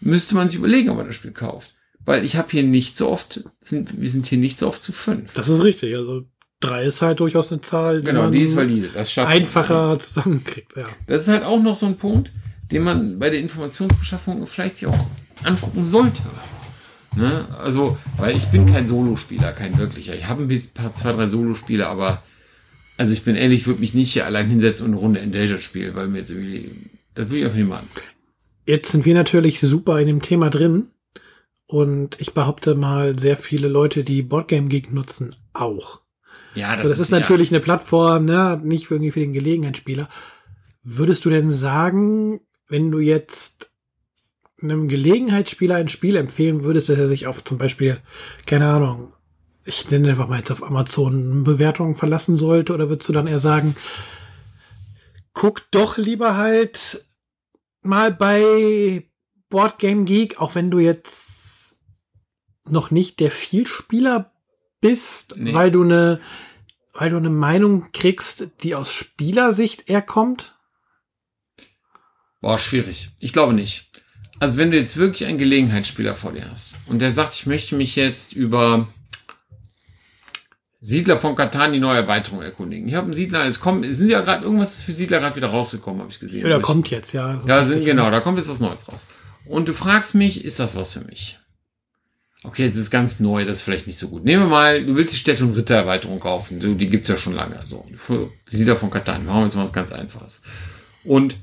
müsste man sich überlegen, ob man das Spiel kauft. Weil ich habe hier nicht so oft, sind, wir sind hier nicht so oft zu fünf. Das ist richtig. Also drei ist halt durchaus eine Zahl, die Genau, man die ist valide. Das schafft man. einfacher zusammenkriegt. Ja. Das ist halt auch noch so ein Punkt, den man bei der Informationsbeschaffung vielleicht sich auch angucken sollte. Ne? Also, weil ich bin kein Solospieler, kein wirklicher. Ich habe ein bisschen, paar, zwei, drei Solospiele, aber also ich bin ehrlich, ich würde mich nicht hier allein hinsetzen und eine Runde Endangered spielen, weil mir jetzt irgendwie, das will ich einfach nicht machen. Jetzt sind wir natürlich super in dem Thema drin. Und ich behaupte mal, sehr viele Leute, die Boardgame Geek nutzen, auch. Ja, das, Das, das ist, natürlich eine Plattform, ne, nicht irgendwie für den Gelegenheitsspieler. Würdest du denn sagen, wenn du jetzt einem Gelegenheitsspieler ein Spiel empfehlen würdest, dass er sich auf zum Beispiel, keine Ahnung, ich nenne einfach mal jetzt auf Amazon Bewertungen verlassen sollte, oder würdest du dann eher sagen, guck doch lieber halt mal bei Boardgame Geek, auch wenn du jetzt noch nicht der Vielspieler bist, Nee. weil du eine, weil du eine Meinung kriegst, die aus Spielersicht eher kommt? Boah, schwierig. Ich glaube nicht. Also wenn du jetzt wirklich einen Gelegenheitsspieler vor dir hast und der sagt, ich möchte mich jetzt über Siedler von Katan die neue Erweiterung erkundigen. Ich habe einen Siedler, es kommt, es sind ja gerade irgendwas ist für Siedler gerade wieder rausgekommen, habe ich gesehen. Ja, da Also kommt jetzt, ja. Ja, sind, genau, da kommt jetzt was Neues raus. Und du fragst mich, ist das was für mich? Okay, jetzt ist es ganz neu, das ist vielleicht nicht so gut. Nehmen wir mal, du willst die Städte- und Rittererweiterung kaufen. Du, die gibt's ja schon lange. So, für Siedler von Katan. Machen wir jetzt mal was ganz Einfaches. Und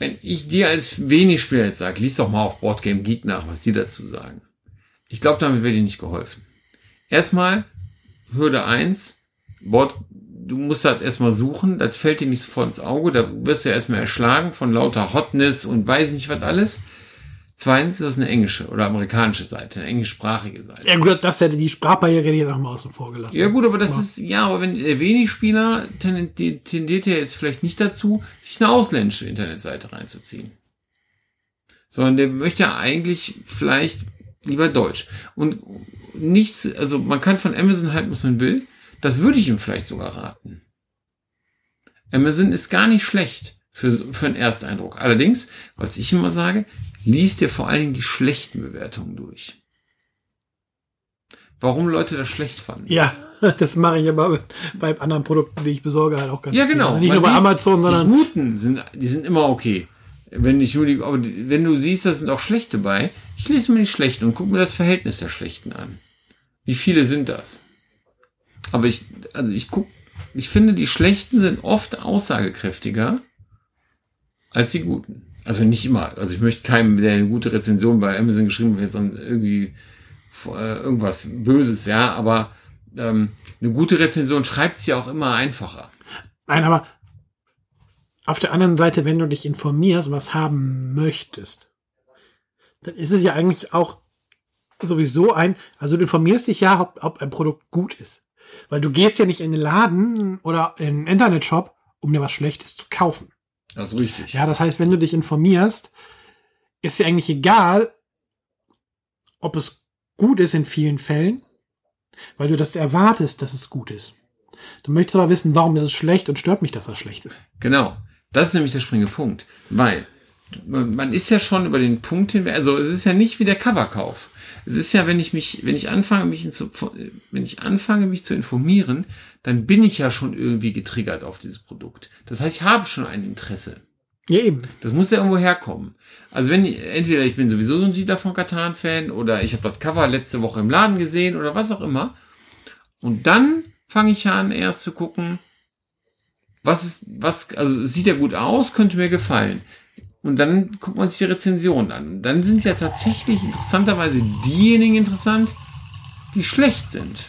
wenn ich dir als wenig Spieler jetzt sage, lies doch mal auf Boardgame Geek nach, was die dazu sagen. Ich glaube, damit wird dir nicht geholfen. Erstmal, Hürde eins, Board, du musst halt erstmal suchen, das fällt dir nicht sofort ins Auge, da wirst du ja erstmal erschlagen von lauter Hotness und weiß nicht was alles. Zweitens ist das eine englische oder amerikanische Seite, eine englischsprachige Seite. Ja gut, das hätte die Sprachbarriere die noch mal außen vor gelassen. Ja gut, aber das ist, ja, aber wenn der wenig Spieler tendiert tendiert ja jetzt vielleicht nicht dazu, sich eine ausländische Internetseite reinzuziehen. Sondern der möchte ja eigentlich vielleicht lieber Deutsch. Und nichts, also man kann von Amazon halten, was man will. Das würde ich ihm vielleicht sogar raten. Amazon ist gar nicht schlecht für, für einen Ersteindruck. Allerdings, was ich immer sage, liest dir vor allen Dingen die schlechten Bewertungen durch. Warum Leute das schlecht fanden. Ja, <laughs> das mache ich aber bei anderen Produkten, die ich besorge, halt auch ganz Ja, genau. Also nicht nur bei Amazon, sondern Die guten sind, die sind immer okay. Wenn ich nur die, aber wenn du siehst, da sind auch schlechte bei, ich lese mir die schlechten und gucke mir das Verhältnis der schlechten an. Wie viele sind das? Aber ich, also ich guck, ich finde, die schlechten sind oft aussagekräftiger als die guten. Also nicht immer. Also ich möchte keinem, der eine gute Rezension bei Amazon geschrieben hat, jetzt irgendwie äh, irgendwas Böses, ja, aber ähm, eine gute Rezension schreibt sie auch immer einfacher. Nein, aber auf der anderen Seite, wenn du dich informierst was haben möchtest, dann ist es ja eigentlich auch sowieso ein, also du informierst dich ja, ob, ob ein Produkt gut ist. Weil du gehst ja nicht in den Laden oder in den Internetshop, um dir was Schlechtes zu kaufen. Das ist richtig. Ja, das heißt, wenn du dich informierst, ist dir eigentlich egal, ob es gut ist in vielen Fällen, weil du das erwartest, dass es gut ist. Du möchtest aber wissen, warum ist es schlecht und stört mich, dass das schlecht ist. Genau. Das ist nämlich der springende Punkt. Weil man ist ja schon über den Punkt hin, also es ist ja nicht wie der Coverkauf. Es ist ja, wenn ich mich, wenn ich anfange, mich zu, wenn ich anfange, mich zu informieren, dann bin ich ja schon irgendwie getriggert auf dieses Produkt. Das heißt, ich habe schon ein Interesse. Ja, eben. Das muss ja irgendwo herkommen. Also wenn entweder ich bin sowieso so ein Siedler von Katan-Fan oder ich habe das Cover letzte Woche im Laden gesehen oder was auch immer. Und dann fange ich an, erst zu gucken, was ist, was, also sieht ja gut aus, könnte mir gefallen. Und dann guckt man sich die Rezension an. Dann sind ja tatsächlich interessanterweise diejenigen interessant, die schlecht sind.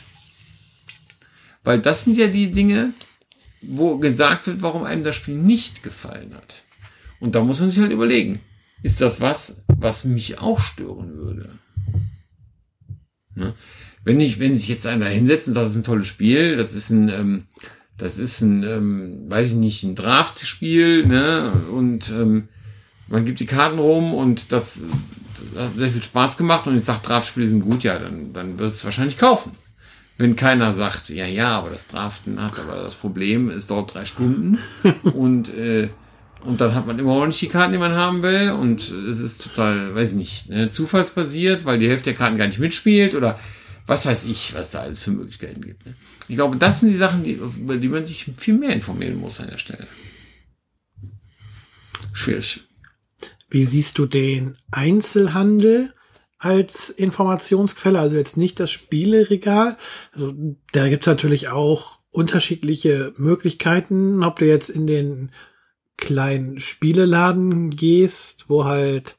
Weil das sind ja die Dinge, wo gesagt wird, warum einem das Spiel nicht gefallen hat. Und da muss man sich halt überlegen, ist das was, was mich auch stören würde? Ne? Wenn ich, wenn sich jetzt einer hinsetzt und sagt, das ist ein tolles Spiel, das ist ein, ähm, das ist ein, ähm, weiß ich nicht, ein Draftspiel, ne? Und ähm, man gibt die Karten rum und das, das hat sehr viel Spaß gemacht und ich sage, Draftspiele sind gut, ja, dann, dann wirst du es wahrscheinlich kaufen. Wenn keiner sagt, ja, ja, aber das Draften hat aber das Problem, es dauert drei Stunden <laughs> und, äh, und dann hat man immer noch nicht die Karten, die man haben will und es ist total, weiß ich nicht, ne, zufallsbasiert, weil die Hälfte der Karten gar nicht mitspielt oder was weiß ich, was da alles für Möglichkeiten gibt. Ne? Ich glaube, das sind die Sachen, die, über die man sich viel mehr informieren muss an der Stelle. Schwierig. Wie siehst du den Einzelhandel als Informationsquelle? Also jetzt nicht das Spieleregal. Also da gibt's natürlich auch unterschiedliche Möglichkeiten, ob du jetzt in den kleinen Spieleladen gehst, wo halt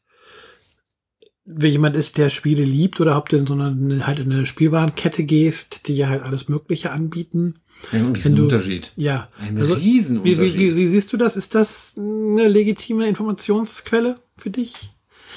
wenn jemand ist, der Spiele liebt, oder ob du in so eine, halt in eine Spielwarenkette gehst, die ja halt alles Mögliche anbieten. Ein Wenn du- Unterschied. Ja. Ein Also, Wie, Riesenunterschied. wie, wie, wie siehst du das? Ist das eine legitime Informationsquelle für dich?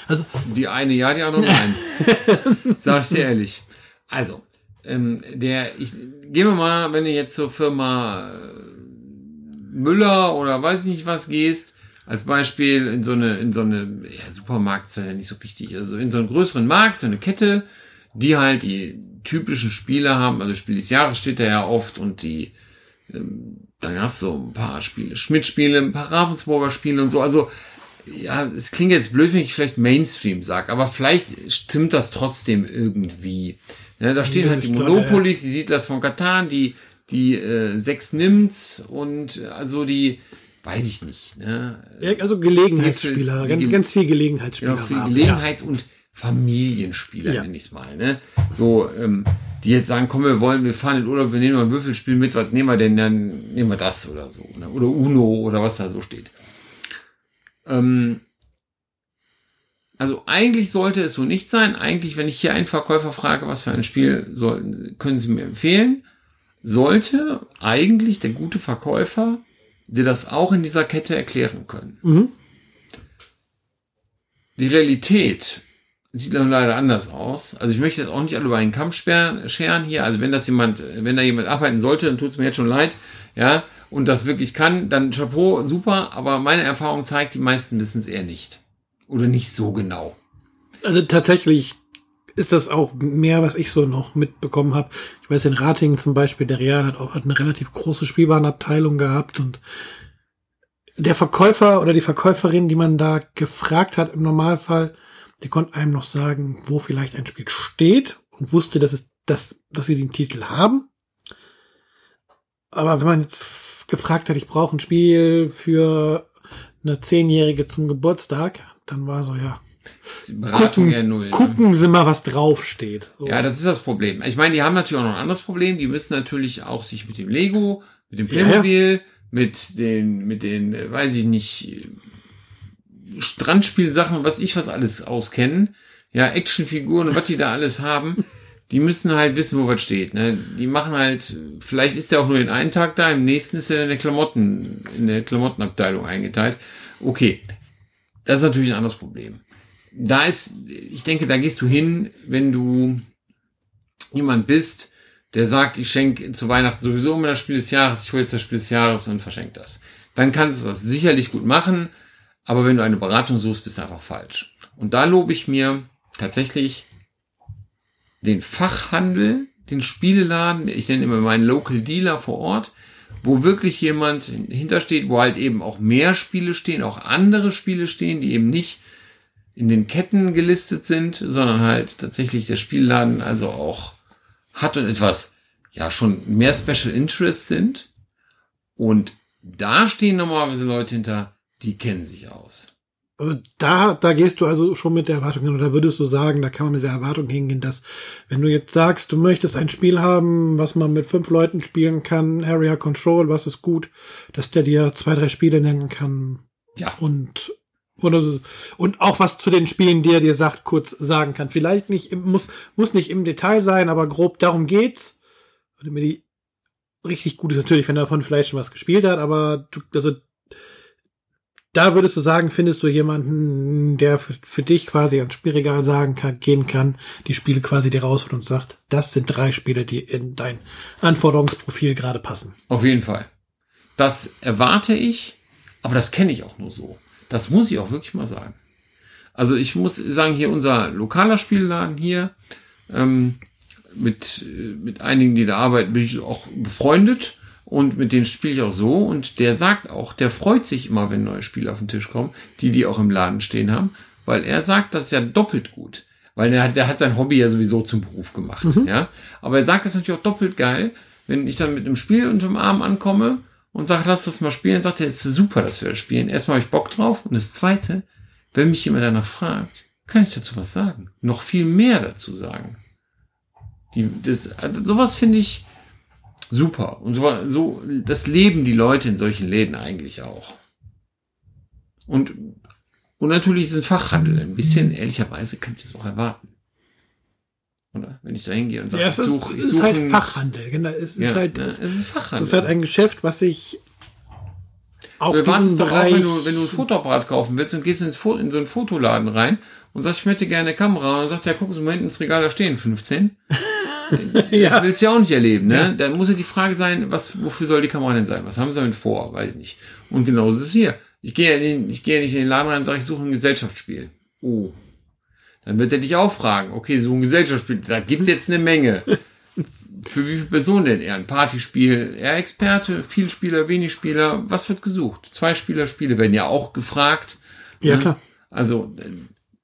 Also, Die eine ja, die andere nein. <laughs> Sag ich dir ehrlich. Also, ähm, der, ich, gehen wir mal, wenn du jetzt zur Firma äh, Müller oder weiß ich nicht was gehst, als Beispiel in so eine, in so eine, ja, Supermarkt ist ja nicht so richtig, also in so einen größeren Markt, so eine Kette, die halt die typischen Spiele haben, also Spiel des Jahres steht da ja oft und die, ähm, dann hast du ein paar Spiele, Schmidt-Spiele, ein paar Ravensburger Spiele und so, also ja, es klingt jetzt blöd, wenn ich vielleicht Mainstream sag, aber vielleicht stimmt das trotzdem irgendwie. Ja, da stehen halt die Monopolis, die Siedlers von Katan, die, die äh, sechs Nimmts und äh, also die, weiß ich nicht, ne? also Gelegenheitsspieler, ganz, ganz viel Gelegenheitsspieler. Genau, waren, Gelegenheits- und Familienspieler, Ja. nenne ich es mal, ne? So, ähm, die jetzt sagen, komm, wir wollen, wir fahren in Urlaub, wir nehmen mal ein Würfelspiel mit, was nehmen wir denn, dann nehmen wir das oder so, ne? Oder Uno oder was da so steht. Ähm, also eigentlich sollte es so nicht sein. Eigentlich, wenn ich hier einen Verkäufer frage, was für ein Spiel sollten, können Sie mir empfehlen, sollte eigentlich der gute Verkäufer dir das auch in dieser Kette erklären können. Mhm. Die Realität sieht dann leider anders aus. Also ich möchte jetzt auch nicht alle über einen Kamm scheren hier. Also wenn das jemand, wenn da jemand arbeiten sollte, dann tut es mir jetzt schon leid, ja, und das wirklich kann, dann Chapeau, super, aber meine Erfahrung zeigt, die meisten wissen es eher nicht. Oder nicht so genau. Also tatsächlich ist das auch mehr, was ich so noch mitbekommen habe. Ich weiß, in Ratingen zum Beispiel, der Real hat auch hat eine relativ große Spielwarenabteilung gehabt und der Verkäufer oder die Verkäuferin, die man da gefragt hat, im Normalfall der konnte einem noch sagen, wo vielleicht ein Spiel steht und wusste, dass es, dass, dass sie den Titel haben. Aber wenn man jetzt gefragt hat, ich brauche ein Spiel für eine Zehnjährige zum Geburtstag, dann war so, ja. Beratung Gucken, ja null. ne? gucken Sie mal, was draufsteht. So. Ja, das ist das Problem. Ich meine, die haben natürlich auch noch ein anderes Problem. Die müssen natürlich auch sich mit dem Lego, mit dem Ja, ja. Playmobil, mit den, mit den, äh, weiß ich nicht, Strandspielsachen, was ich was alles auskennen. Ja, Actionfiguren und was die da alles haben. Die müssen halt wissen, wo was steht. Ne? Die machen halt, vielleicht ist der auch nur den einen Tag da, im nächsten ist er in der Klamotten, in der Klamottenabteilung eingeteilt. Okay, das ist natürlich ein anderes Problem. Da ist, ich denke, da gehst du hin, wenn du jemand bist, der sagt, ich schenke zu Weihnachten sowieso immer das Spiel des Jahres, ich hole jetzt das Spiel des Jahres und verschenke das. Dann kannst du das sicherlich gut machen, aber wenn du eine Beratung suchst, bist du einfach falsch. Und da lobe ich mir tatsächlich den Fachhandel, den Spieleladen, ich nenne immer meinen Local Dealer vor Ort, wo wirklich jemand hintersteht, wo halt eben auch mehr Spiele stehen, auch andere Spiele stehen, die eben nicht in den Ketten gelistet sind, sondern halt tatsächlich der Spielladen also auch hat und etwas, ja, schon mehr Special Interest sind. Und da stehen normalerweise Leute hinter, die kennen sich aus. Also da, da gehst du also schon mit der Erwartung hin, oder würdest du sagen, da kann man mit der Erwartung hingehen, dass wenn du jetzt sagst, du möchtest ein Spiel haben, was man mit fünf Leuten spielen kann, Area Control, was ist gut, dass der dir zwei, drei Spiele nennen kann Ja. und oder so. und auch was zu den Spielen, die er dir sagt, kurz sagen kann. Vielleicht nicht, muss, muss nicht im Detail sein, aber grob darum geht's. Und mir die richtig gut ist natürlich, wenn er davon vielleicht schon was gespielt hat, aber du, also da würdest du sagen, findest du jemanden, der für, für dich quasi ans Spielregal sagen kann, gehen kann, die Spiele quasi dir rausholt und sagt, das sind drei Spiele, die in dein Anforderungsprofil gerade passen. Auf jeden Fall. Das erwarte ich, aber das kenne ich auch nur so. Das muss ich auch wirklich mal sagen. Also ich muss sagen, hier unser lokaler Spielladen hier, ähm, mit, äh, mit einigen, die da arbeiten, bin ich auch befreundet und mit denen spiele ich auch so und der sagt auch, der freut sich immer, wenn neue Spiele auf den Tisch kommen, die die auch im Laden stehen haben, weil er sagt, das ist ja doppelt gut. Weil der hat, der hat sein Hobby ja sowieso zum Beruf gemacht, ja. Aber er sagt das ist natürlich auch doppelt geil, wenn ich dann mit einem Spiel unterm Arm ankomme und sage, lass das mal spielen, sagt er, es ist super, dass wir das spielen. Erstmal habe ich Bock drauf und das zweite, wenn mich jemand danach fragt, kann ich dazu was sagen. Noch viel mehr dazu sagen. Die, das, also sowas finde ich super. Und so, so, das leben die Leute in solchen Läden eigentlich auch. Und, und natürlich ist ein Fachhandel. Ein bisschen, ehrlicherweise, kann ich das auch erwarten. Oder? Wenn ich da hingehe und sage, Ja, es ich suche, es ist suche halt einen- Fachhandel. Genau. Es ja, ist halt, ne, es ist Fachhandel. es ist halt ein Geschäft, was sich Du wartest diesem doch auch, wenn du, wenn du ein Fotoapparat kaufen willst und gehst in so einen Fotoladen rein und sagst, ich möchte gerne eine Kamera und dann sagt er, gucken Sie mal hinten ins Regal, da stehen 15. <laughs> Das ja, willst du ja auch nicht erleben, ne? Ja. Dann muss ja die Frage sein, was, wofür soll die Kamera denn sein? Was haben sie damit vor? Weiß ich nicht. Und genauso ist es hier. Ich gehe ja in den, ich gehe ja nicht in den Laden rein und sage, ich suche ein Gesellschaftsspiel. Oh. Dann wird er dich auch fragen, okay, so ein Gesellschaftsspiel, da gibt's jetzt eine Menge. Für wie viele Personen denn eher? Ein Partyspiel, eher Experte, viel Spieler, wenig Spieler, was wird gesucht? Zwei Spieler, Spiele werden ja auch gefragt. ja ne? klar. Also,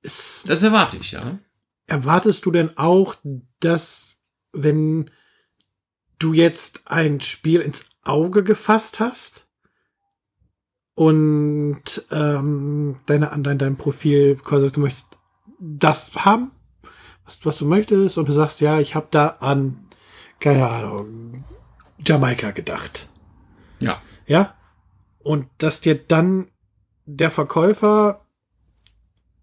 das erwarte ich, ja. erwartest du denn auch, dass wenn du jetzt ein Spiel ins Auge gefasst hast und ähm, deine an dein, dein Profil quasi du möchtest das haben, was, was du möchtest und du sagst, ja, ich habe da an keine Ahnung Jamaika gedacht. Ja. Ja? Und dass dir dann der Verkäufer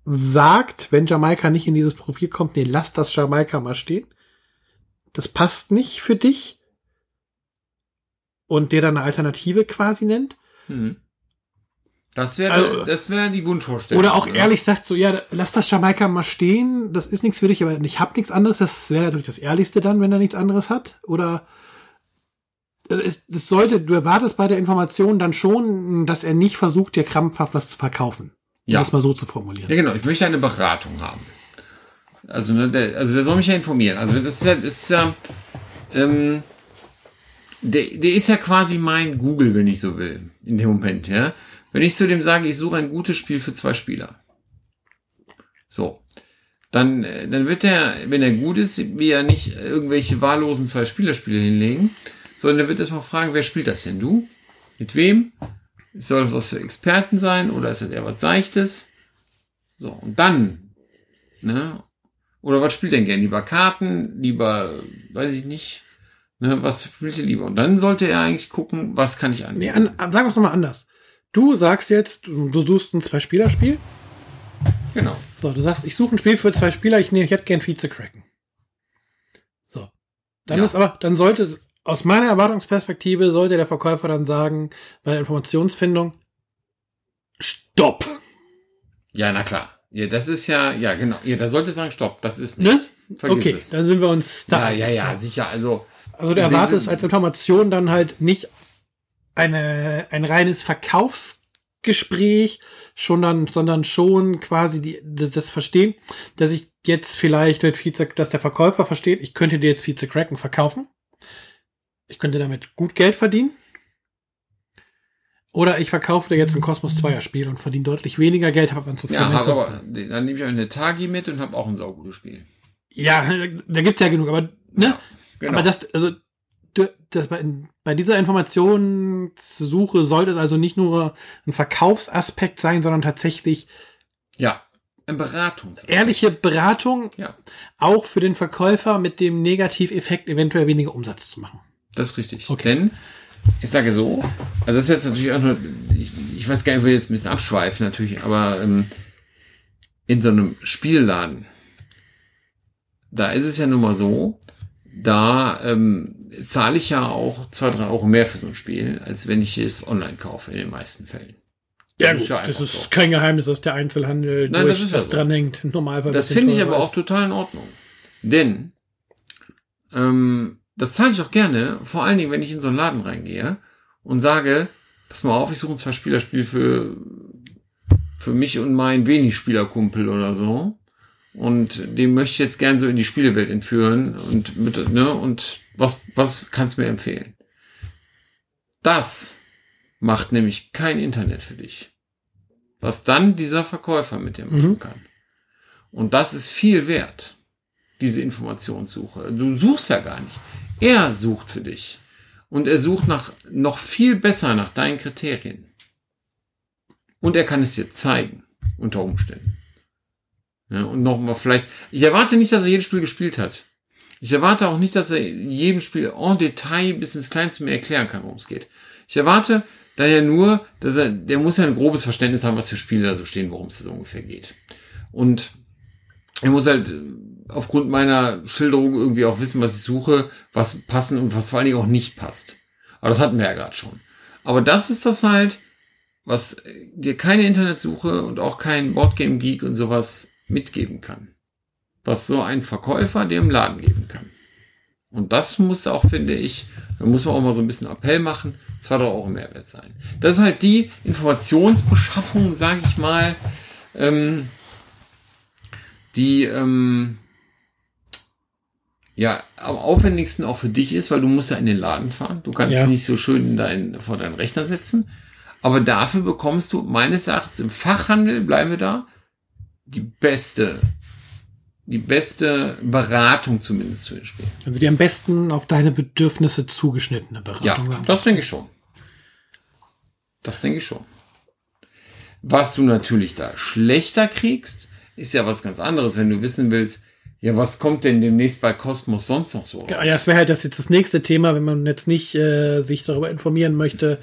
sagt, wenn Jamaika nicht in dieses Profil kommt, nee, lass das Jamaika mal stehen. Das passt nicht für dich. Und dir dann eine Alternative quasi nennt. Hm. Das wäre Also- das wäre die Wunschvorstellung. Oder auch ne? ehrlich sagt so, ja, lass das Jamaika mal stehen, das ist nichts für dich, aber ich hab nichts anderes. Das wäre natürlich das Ehrlichste dann, wenn er nichts anderes hat. Oder also es, es sollte, du erwartest bei der Information dann schon, dass er nicht versucht, dir krampfhaft was zu verkaufen. Um Ja. das mal so zu formulieren. Ja, genau. Ich möchte eine Beratung haben. Also, ne, der, also der soll mich ja informieren. Also das ist ja, das ist ja, ähm, der, der ist ja quasi mein Google, wenn ich so will, in dem Moment, ja. Wenn ich zu dem sage, ich suche ein gutes Spiel für zwei Spieler. So. dann, äh, dann wird er, wenn er gut ist, wie ja nicht irgendwelche wahllosen Zwei-Spieler-Spiele hinlegen, sondern er wird erstmal fragen, wer spielt das denn? Du? Mit wem? Soll das was für Experten sein oder ist das eher was Seichtes? So, und dann, ne? Oder was spielt denn gern? Lieber Karten, lieber, weiß ich nicht, ne, was spielt ihr lieber? Und dann sollte er eigentlich gucken, was kann ich anbieten. Nee, an, sagen wir es nochmal anders. Du sagst jetzt, du, suchst ein Zwei-Spieler-Spiel. Genau. So, du sagst, ich suche ein Spiel für zwei Spieler, ich nehme, ich hätte gern Vize-Cracken. So. Dann Ja. ist aber, dann sollte, aus meiner Erwartungsperspektive, sollte der Verkäufer dann sagen, bei der Informationsfindung, Stopp! Ja, na klar. Ja, das ist ja, ja, genau. Ja, da sollte sagen, stopp, das ist Ne? nichts. Vergiss Okay, es. dann sind wir uns da. Ja, ja, ja, sicher. Also, Also du Diese- erwartest als Information dann halt nicht eine, ein reines Verkaufsgespräch, schon dann, sondern schon quasi die, das Verstehen, dass ich jetzt vielleicht mit Vize, dass der Verkäufer versteht, ich könnte dir jetzt Vize Kraken verkaufen. Ich könnte damit gut Geld verdienen. Oder ich verkaufe dir jetzt ein Cosmos 2er Spiel und verdiene deutlich weniger Geld, habe man zu viel ja, hab aber, dann nehme ich eine Tagi mit und habe auch ein saugutes Spiel. Ja, da gibt's ja genug, aber, ne? Ja, genau. Aber das, also, das bei, bei dieser Informationssuche sollte es also nicht nur ein Verkaufsaspekt sein, sondern tatsächlich ja, ein Beratungs. ehrliche Beratung, Ja, auch für den Verkäufer mit dem Negativeffekt eventuell weniger Umsatz zu machen. das ist richtig. Okay. Denn, ich sage so, also das ist jetzt natürlich auch nur, ich, ich weiß gar nicht, ich will jetzt ein bisschen abschweifen natürlich, aber ähm, in so einem Spielladen, da ist es ja nun mal so, da ähm, zahle ich ja auch zwei, drei Euro mehr für so ein Spiel, als wenn ich es online kaufe, in den meisten Fällen. Das ist ja das ist so. kein Geheimnis, dass der Einzelhandel Nein, durch das ist ja das so. dran hängt. <laughs> Normalerweise Das finde ich aber auch ist. total in Ordnung. Denn ähm, das zahle ich auch gerne, vor allen Dingen, wenn ich in so einen Laden reingehe und sage, pass mal auf, ich suche ein Zwei-Spieler-Spiel für, für mich und meinen Wenig-Spielerkumpel oder so. Und dem möchte ich jetzt gern so in die Spielewelt entführen und mit, ne, und was, was kannst du mir empfehlen? Das macht nämlich kein Internet für dich. Was dann dieser Verkäufer mit dir machen Mhm. kann. Und das ist viel wert, diese Informationssuche. Du suchst ja gar nicht. Er sucht für dich. Und er sucht nach, noch viel besser nach deinen Kriterien. Und er kann es dir zeigen, unter Umständen. Ja, und nochmal vielleicht, ich erwarte nicht, dass er jedes Spiel gespielt hat. Ich erwarte auch nicht, dass er jedem Spiel en Detail bis ins Kleinste mir erklären kann, worum es geht. Ich erwarte daher nur, dass er, der muss ja ein grobes Verständnis haben, was für Spiele da so stehen, worum es da so ungefähr geht. Und er muss halt äh, aufgrund meiner Schilderung irgendwie auch wissen, was ich suche, was passen und was vor allen Dingen auch nicht passt. Aber das hatten wir ja gerade schon. Aber das ist das halt, was äh, dir keine Internetsuche und auch kein Boardgame Geek und sowas mitgeben kann. Was so ein Verkäufer dir im Laden geben kann. Und das muss auch, finde ich, da muss man auch mal so ein bisschen Appell machen, zwei, drei Euro Mehrwert sein. Das ist halt die Informationsbeschaffung, sage ich mal, ähm, die ähm, ja am aufwendigsten auch für dich ist, weil du musst ja in den Laden fahren. Du kannst Ja. nicht so schön dein, vor deinen Rechner setzen. Aber dafür bekommst du meines Erachtens im Fachhandel, bleiben wir da, die beste, die beste Beratung zumindest den Spiel. Also die am besten auf deine Bedürfnisse zugeschnittene Ja, Beratung. haben. das denke ich schon. Das denke ich schon. Was du natürlich da schlechter kriegst, ist ja was ganz anderes, wenn du wissen willst, ja, was kommt denn demnächst bei Cosmos sonst noch so? raus? Ja, das wäre halt das jetzt das nächste Thema, wenn man jetzt nicht äh, sich darüber informieren möchte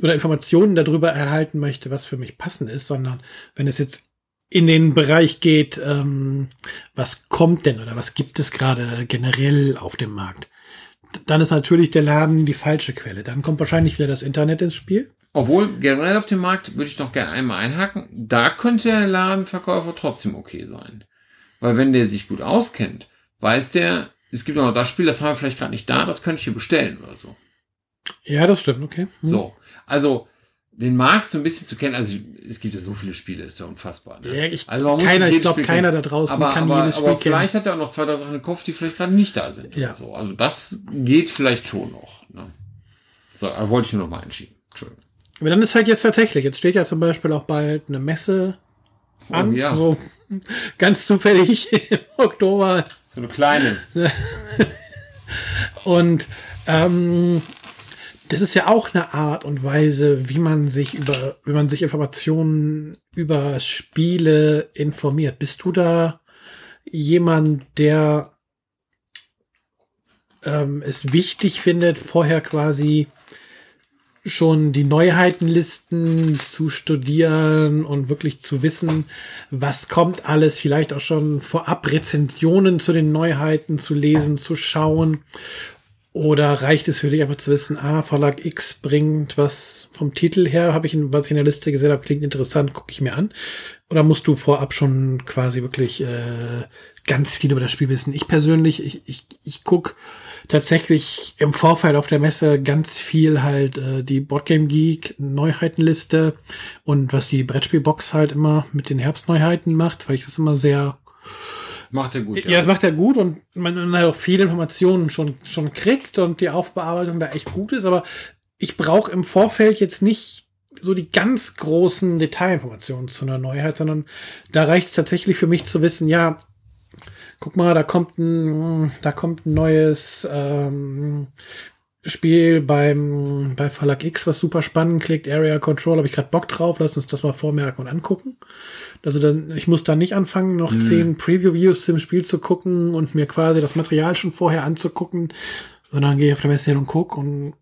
oder Informationen darüber erhalten möchte, was für mich passend ist, sondern wenn es jetzt in den Bereich geht, ähm, was kommt denn oder was gibt es gerade generell auf dem Markt, dann ist natürlich der Laden die falsche Quelle. Dann kommt wahrscheinlich wieder das Internet ins Spiel. Obwohl, generell auf dem Markt würde ich noch gerne einmal einhaken, da könnte der Ladenverkäufer trotzdem okay sein. Weil wenn der sich gut auskennt, weiß der, es gibt noch das Spiel, das haben wir vielleicht gerade nicht da, das könnte ich hier bestellen oder so. Ja, das stimmt, okay. Hm. So, also den Markt so ein bisschen zu kennen, also es gibt ja so viele Spiele, ist ja unfassbar. Ne? Ja, ich, also man muss keiner, ich glaube, keiner kennen. da draußen aber, kann aber, jedes Spiel aber kennen. vielleicht hat er auch noch zwei, drei Sachen im Kopf, die vielleicht gerade nicht da sind. Ja. So. Also das geht vielleicht schon noch. Ne? So, da wollte ich nur noch mal einschieben. Entschuldigung. Aber dann ist halt jetzt tatsächlich, jetzt steht ja zum Beispiel auch bald eine Messe an. ja. So <laughs> ganz zufällig <laughs> im Oktober. So eine kleine. <laughs> Und ähm, das ist ja auch eine Art und Weise, wie man sich über, wie man sich Informationen über Spiele informiert. Bist du da jemand, der ähm, es wichtig findet, vorher quasi schon die Neuheitenlisten zu studieren und wirklich zu wissen, was kommt alles, vielleicht auch schon vorab Rezensionen zu den Neuheiten zu lesen, zu schauen. Oder reicht es für dich einfach zu wissen, ah, Verlag X bringt was vom Titel her, habe ich, was ich in der Liste gesehen habe, klingt interessant, gucke ich mir an. Oder musst du vorab schon quasi wirklich äh, ganz viel über das Spiel wissen? Ich persönlich, ich, ich, ich guck tatsächlich im Vorfeld auf der Messe ganz viel halt äh, die Boardgame Geek Neuheitenliste und was die Brettspielbox halt immer mit den Herbstneuheiten macht, weil ich das immer sehr Macht er gut. ja, das macht er gut und man dann auch viele Informationen schon schon kriegt und die Aufbearbeitung da echt gut ist, aber ich brauche im Vorfeld jetzt nicht so die ganz großen Detailinformationen zu einer Neuheit, sondern da reicht es tatsächlich für mich zu wissen, ja, guck mal, da kommt ein, da kommt ein neues ähm, Spiel beim bei Verlag X, was super spannend klickt, Area Control, habe ich gerade Bock drauf, lass uns das mal vormerken und angucken. Also dann, ich muss da nicht anfangen, noch zehn Preview-Views zum Spiel zu gucken und mir quasi das Material schon vorher anzugucken, sondern gehe auf der Messe hin und guck und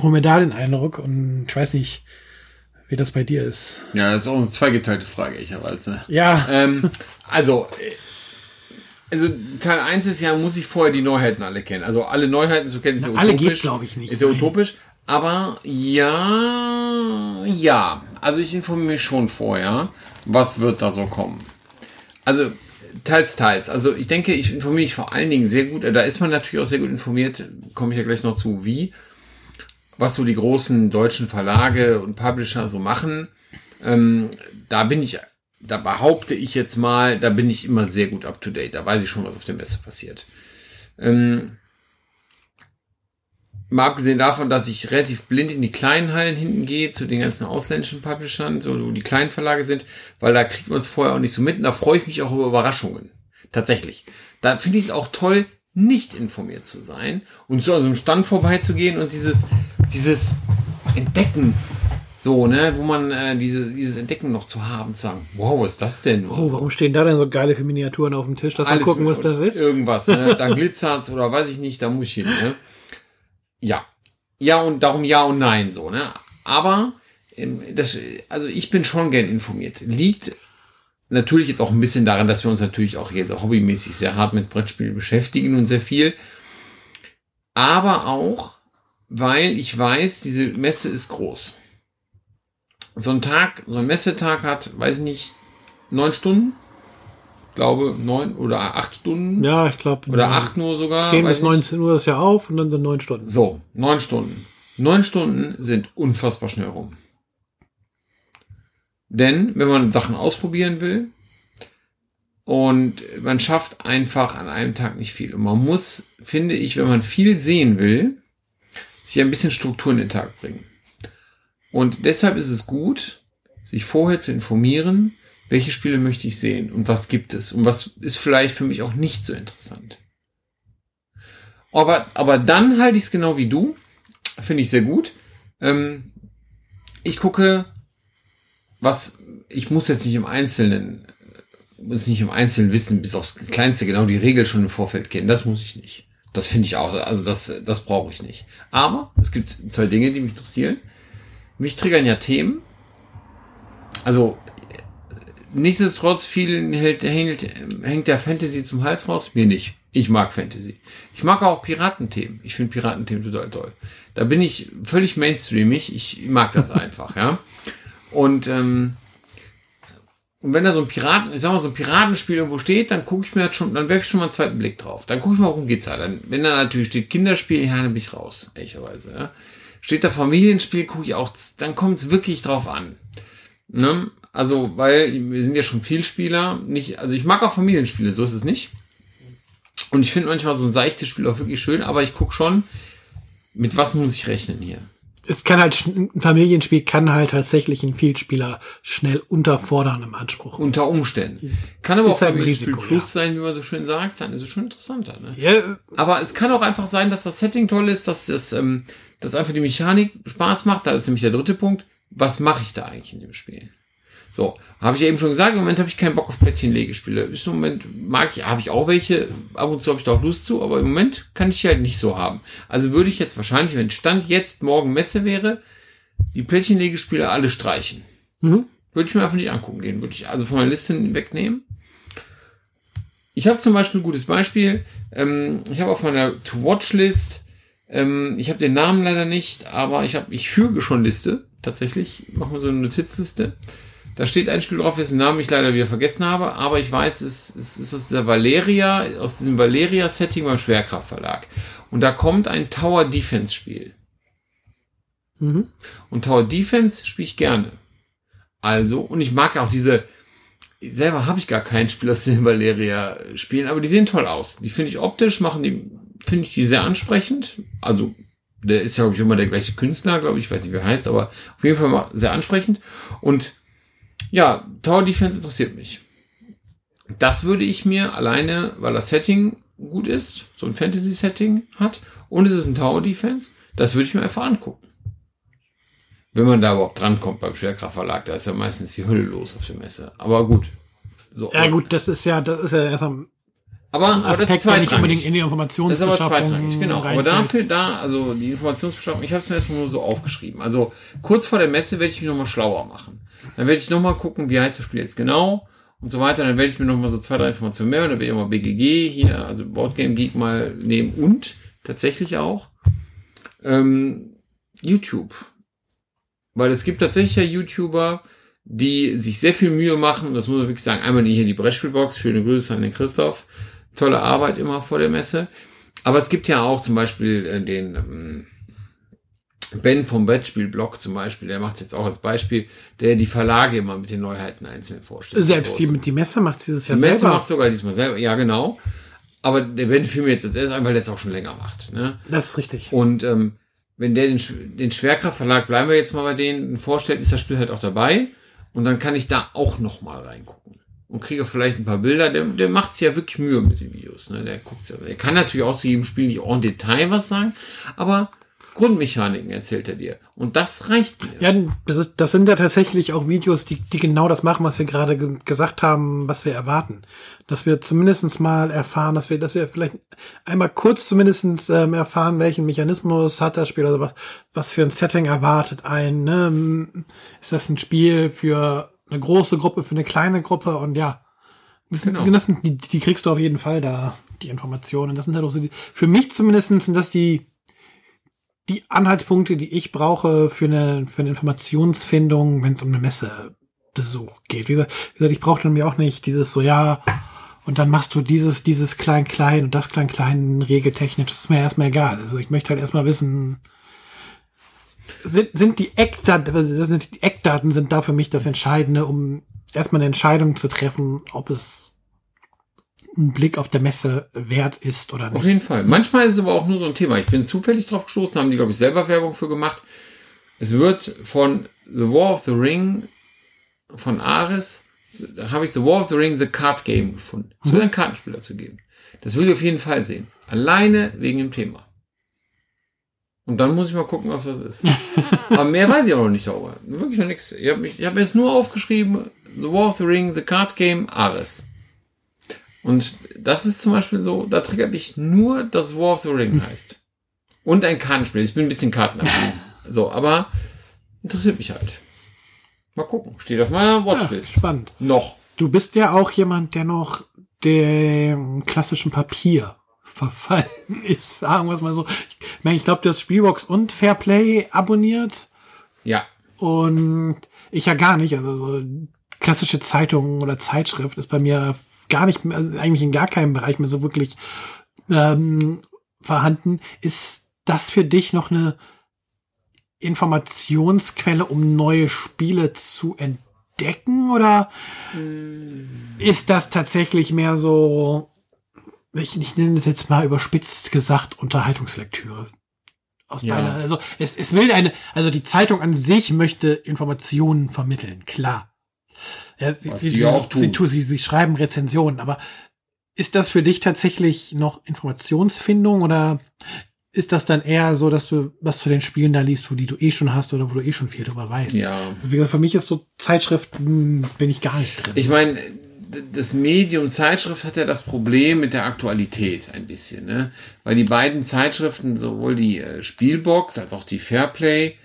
hol mir da den Eindruck und ich weiß nicht, wie das bei dir ist. Ja, das ist auch eine zweigeteilte Frage, ehrlicherweise. Ja, ähm, also, äh, also Teil 1 ist ja, muss ich vorher die Neuheiten alle kennen. Also alle Neuheiten zu kennen ist ja Na, alle utopisch. geht, glaub ich, nicht. Ist ja Nein. utopisch. Aber ja, ja. Also ich informiere mich schon vorher, was wird da so kommen. Also teils, teils. Also ich denke, ich informiere mich vor allen Dingen sehr gut. äh, Da ist man natürlich auch sehr gut informiert. Komme ich ja gleich noch zu, wie. Was so die großen deutschen Verlage und Publisher so machen. Ähm, da bin ich, da behaupte ich jetzt mal, da bin ich immer sehr gut up to date. Da weiß ich schon, was auf der Messe passiert. Ähm, mal abgesehen davon, dass ich relativ blind in die kleinen Hallen hinten gehe, zu den ganzen ausländischen Publishern, so wo die kleinen Verlage sind, weil da kriegt man es vorher auch nicht so mit und da freue ich mich auch über Überraschungen. Tatsächlich. Da finde ich es auch toll, nicht informiert zu sein und so an so einem Stand vorbeizugehen und dieses, dieses Entdecken, so, ne, wo man äh, diese, dieses Entdecken noch zu haben, zu sagen, wow, was ist das denn? oh, warum stehen da denn so geile Miniaturen auf dem Tisch? Lass mal gucken, was das ist. Irgendwas, ne? Da glitzert's oder weiß ich nicht, da muss ich hin, ne? Ja. Ja und darum ja und nein, so, ne? Aber ähm, das, also ich bin schon gern informiert. Liegt natürlich jetzt auch ein bisschen daran, dass wir uns natürlich auch jetzt auch hobbymäßig sehr hart mit Brettspielen beschäftigen und sehr viel. Aber auch, weil ich weiß, diese Messe ist groß. So ein Tag, so ein Messetag hat, weiß ich nicht, neun Stunden? Glaube neun oder acht Stunden. Ja, ich glaube. Oder acht nur sogar. 10 weiß bis nicht. 19 Uhr ist ja auf und dann sind neun Stunden. So, neun Stunden. Neun Stunden sind unfassbar schnell rum. Denn wenn man Sachen ausprobieren will und man schafft einfach an einem Tag nicht viel. Und man muss, finde ich, wenn man viel sehen will, sich ein bisschen Struktur in den Tag bringen. Und deshalb ist es gut, sich vorher zu informieren, welche Spiele möchte ich sehen und was gibt es und was ist vielleicht für mich auch nicht so interessant. Aber, aber dann halte ich es genau wie du. Finde ich sehr gut. Ähm, ich gucke, was, ich muss jetzt nicht im Einzelnen, muss nicht im Einzelnen wissen, bis aufs Kleinste genau die Regel schon im Vorfeld kennen. Das muss ich nicht. Das finde ich auch, also das, das brauche ich nicht. Aber es gibt zwei Dinge, die mich interessieren. Mich triggern ja Themen. Also, nichtsdestotrotz vielen hält, hängt, hängt der Fantasy zum Hals raus. Mir nicht. Ich mag Fantasy. Ich mag auch Piratenthemen. Ich finde Piratenthemen total toll. Da bin ich völlig mainstreamig. Ich mag das <laughs> einfach, ja. Und, ähm, und wenn da so ein Piraten, ich sag mal, so ein Piratenspiel irgendwo steht, dann gucke ich mir das schon, dann werfe ich schon mal einen zweiten Blick drauf. Dann gucke ich mal, worum geht's da. Dann, wenn da natürlich steht Kinderspiel, ja, dann bin ich raus, ehrlicherweise. Ja. Steht da Familienspiel, gucke ich auch, dann kommt es wirklich drauf an. Ne? Also, weil wir sind ja schon Vielspieler. Nicht, also ich mag auch Familienspiele, so ist es nicht. Und ich finde manchmal so ein seichtes Spiel auch wirklich schön, aber ich gucke schon, mit was muss ich rechnen hier. es kann halt, ein Familienspiel kann halt tatsächlich einen Vielspieler schnell unterfordern im Anspruch. Unter Umständen. Kann aber auch halt ein Risiko, Plus sein, wie man so schön sagt, dann ist es schon interessanter. Ne? Ja, Aber es kann auch einfach sein, dass das Setting toll ist, dass es, ähm, dass einfach die Mechanik Spaß macht. Da ist nämlich der dritte Punkt. Was mache ich da eigentlich in dem Spiel? So, habe ich ja eben schon gesagt, im Moment habe ich keinen Bock auf Plättchenlegespiele. Im Moment mag ich, habe ich auch welche, ab und zu habe ich da auch Lust zu, aber im Moment kann ich die halt nicht so haben. Also würde ich jetzt wahrscheinlich, wenn Stand jetzt morgen Messe wäre, die Plättchenlegespiele alle streichen. Mhm. Würde ich mir einfach nicht angucken gehen. Würde ich also von meiner Liste wegnehmen. Ich habe zum Beispiel ein gutes Beispiel. Ähm, ich habe auf meiner To-Watch-List, ähm, ich habe den Namen leider nicht, aber ich habe, ich füge schon Liste, tatsächlich. Ich mache mal so eine Notizliste. Da steht ein Spiel drauf, dessen Namen ich leider wieder vergessen habe, aber ich weiß, es, es ist aus dieser Valeria, aus diesem Valeria-Setting beim Schwerkraftverlag. Und da kommt ein Tower Defense-Spiel. Mhm. Und Tower Defense spiele ich gerne. Also, und ich mag auch diese, selber habe ich gar kein Spiel aus den Valeria spielen, aber die sehen toll aus. Die finde ich optisch, machen die, finde ich die sehr ansprechend. Also, der ist ja, glaube ich, immer der gleiche Künstler, glaube ich, ich weiß nicht, wie er heißt, aber auf jeden Fall mal sehr ansprechend. Und ja, Tower Defense interessiert mich. Das würde ich mir alleine, weil das Setting gut ist, so ein Fantasy-Setting hat, und es ist ein Tower Defense, das würde ich mir einfach angucken. Wenn man da überhaupt drankommt beim Schwerkraftverlag, da ist ja meistens die Hölle los auf der Messe. Aber gut. So. ja gut, das ist ja, das ist ja erst am Aber, aber das ist der nicht unbedingt zweitrangig. in die Das ist aber Informationsbeschaffung zweitrangig, genau. Aber reinfällt. dafür, da, also die Informationsbeschaffung, ich habe es mir erstmal nur so aufgeschrieben. Also kurz vor der Messe werde ich mich nochmal schlauer machen. Dann werde ich nochmal gucken, wie heißt das Spiel jetzt genau und so weiter. Dann werde ich mir nochmal so zwei, drei Informationen mehr, dann werde ich mal BGG hier, also Boardgame Geek mal nehmen und tatsächlich auch ähm, YouTube. Weil es gibt tatsächlich ja YouTuber, die sich sehr viel Mühe machen, das muss man wirklich sagen, einmal hier die Brettspielbox, schöne Grüße an den Christoph, tolle Arbeit immer vor der Messe. Aber es gibt ja auch zum Beispiel äh, den ähm, Ben vom Brettspielblog zum Beispiel, der macht jetzt auch als Beispiel, der die Verlage immer mit den Neuheiten einzeln vorstellt. Selbst die, die Messe macht dieses Jahr Die Messe selber. macht sogar diesmal selber, ja genau. Aber der Ben fiel mir jetzt als erstes ein, weil der es auch schon länger macht. Ne? Das ist richtig. Und ähm, wenn der den, den Schwerkraftverlag, bleiben wir jetzt mal bei denen, vorstellt, ist das Spiel halt auch dabei. Und dann kann ich da auch noch mal reingucken. Und kriege vielleicht ein paar Bilder. Der, der macht sich ja wirklich Mühe mit den Videos. Ne? Der guckt ja. Er kann natürlich auch zu jedem Spiel nicht en Detail was sagen, aber Grundmechaniken erzählt er dir. Und das reicht mir. Ja, das, ist, das sind ja tatsächlich auch Videos, die, die genau das machen, was wir gerade ge gesagt haben, was wir erwarten. Dass wir zumindestens mal erfahren, dass wir, dass wir vielleicht einmal kurz zumindestens ähm, erfahren, welchen Mechanismus hat das Spiel oder was, was für ein Setting erwartet ein. Ne? Ist das ein Spiel für eine große Gruppe, für eine kleine Gruppe und ja. Das sind, Genau. das sind, die, die kriegst du auf jeden Fall da, die Informationen. Das sind halt auch so die, für mich zumindestens sind das die, die Anhaltspunkte, die ich brauche für eine, für eine Informationsfindung, wenn es um eine Messebesuch geht. Wie gesagt, wie gesagt ich brauche dann mir auch nicht dieses so, ja, und dann machst du dieses, dieses Klein-Klein und das Klein-Klein regeltechnisch. Das ist mir erstmal egal. Also ich möchte halt erstmal wissen, sind, sind die Eckdaten, das sind die Eckdaten sind da für mich das Entscheidende, um erstmal eine Entscheidung zu treffen, ob es ein Blick auf der Messe wert ist oder Auf nicht. jeden Fall. Manchmal ist es aber auch nur so ein Thema. Ich bin zufällig drauf gestoßen, haben die, glaube ich, selber Werbung für gemacht. Es wird von The War of the Ring von Ares, da habe ich The War of the Ring, The Card Game gefunden. Es wird ein Kartenspiel dazu geben. Das will ich auf jeden Fall sehen. Alleine wegen dem Thema. Und dann muss ich mal gucken, was das ist. <laughs> Aber mehr weiß ich auch noch nicht darüber. Wirklich noch nichts. Ich habe hab jetzt nur aufgeschrieben, The War of the Ring, The Card Game, Ares. Und das ist zum Beispiel so, da triggert mich nur, dass War of the Ring heißt. Und ein Kartenspiel. Ich bin ein bisschen kartenaffin. <laughs> So, aber interessiert mich halt. Mal gucken. Steht auf meiner Ja, Watchlist. spannend. Noch. Du bist ja auch jemand, der noch dem klassischen Papier verfallen <laughs> ist, sagen wir es mal so. Ich meine, ich glaube, du hast Spielbox und Fairplay abonniert Ja. und ich ja gar nicht. Also so klassische Zeitung oder Zeitschrift ist bei mir gar nicht mehr, eigentlich in gar keinem Bereich mehr so wirklich ähm, vorhanden. Ist das für dich noch eine Informationsquelle, um neue Spiele zu entdecken oder ist das tatsächlich mehr so, ich, ich nenne es jetzt mal überspitzt gesagt, Unterhaltungslektüre? aus Ja. deiner, also es, es will eine, also die Zeitung an sich möchte Informationen vermitteln, klar. Ja, sie, Was sie, sie auch tun. Sie, tun- sie, sie schreiben Rezensionen, aber ist das für dich tatsächlich noch Informationsfindung oder ist das dann eher so, dass du was zu den Spielen da liest, wo die du eh schon hast oder wo du eh schon viel drüber weißt? Ja. Also wie gesagt, für mich ist so Zeitschrift, hm, bin ich gar nicht drin. Ich meine, das Medium Zeitschrift hat ja das Problem mit der Aktualität ein bisschen, ne? Weil die beiden Zeitschriften, sowohl die äh, Spielbox als auch die Fairplay,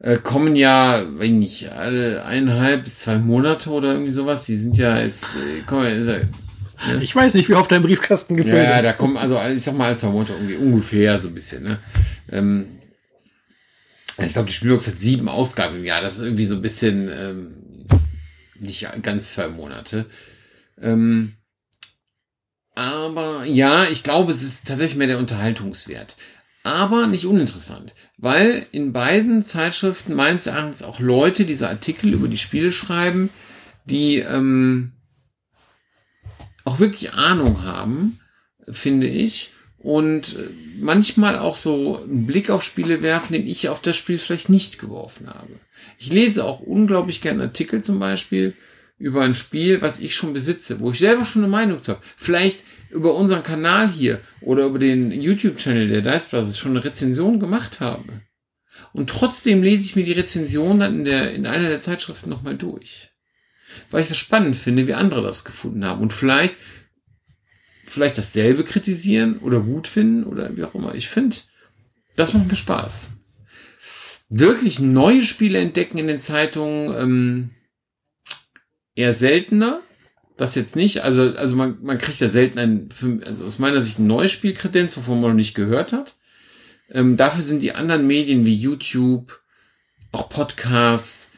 äh, kommen ja, wenn nicht alle eineinhalb bis zwei Monate oder irgendwie sowas. Die sind ja jetzt, äh, kommen, ja- ja, ich weiß nicht, wie oft dein Briefkasten gefüllt ja, ist. da kommen also, ich sag mal, zwei Monate irgendwie, ungefähr so ein bisschen, ne? Ähm, ich glaube, die Spielbox hat sieben Ausgaben im Jahr. Das ist irgendwie so ein bisschen ähm, nicht ganz zwei Monate. Ähm, aber ja, ich glaube, es ist tatsächlich mehr der Unterhaltungswert. Aber nicht uninteressant, weil in beiden Zeitschriften meines Erachtens auch Leute diese Artikel über die Spiele schreiben, die ähm, auch wirklich Ahnung haben, finde ich. Und äh, manchmal auch so einen Blick auf Spiele werfen, den ich auf das Spiel vielleicht nicht geworfen habe. Ich lese auch unglaublich gerne Artikel zum Beispiel über ein Spiel, was ich schon besitze, wo ich selber schon eine Meinung zu habe. Vielleicht über unseren Kanal hier oder über den YouTube-Channel der Dice Brothers schon eine Rezension gemacht habe. Und trotzdem lese ich mir die Rezension dann in, der, in einer der Zeitschriften nochmal durch. Weil ich das spannend finde, wie andere das gefunden haben. Und vielleicht, vielleicht dasselbe kritisieren oder gut finden oder wie auch immer. Ich finde, das macht mir Spaß. Wirklich neue Spiele entdecken in den Zeitungen, ähm, eher seltener. Das jetzt nicht. Also, also man, man kriegt ja selten ein, also aus meiner Sicht ein neues Spielkredenz, wovon man noch nicht gehört hat. Ähm, dafür sind die anderen Medien wie YouTube, auch Podcasts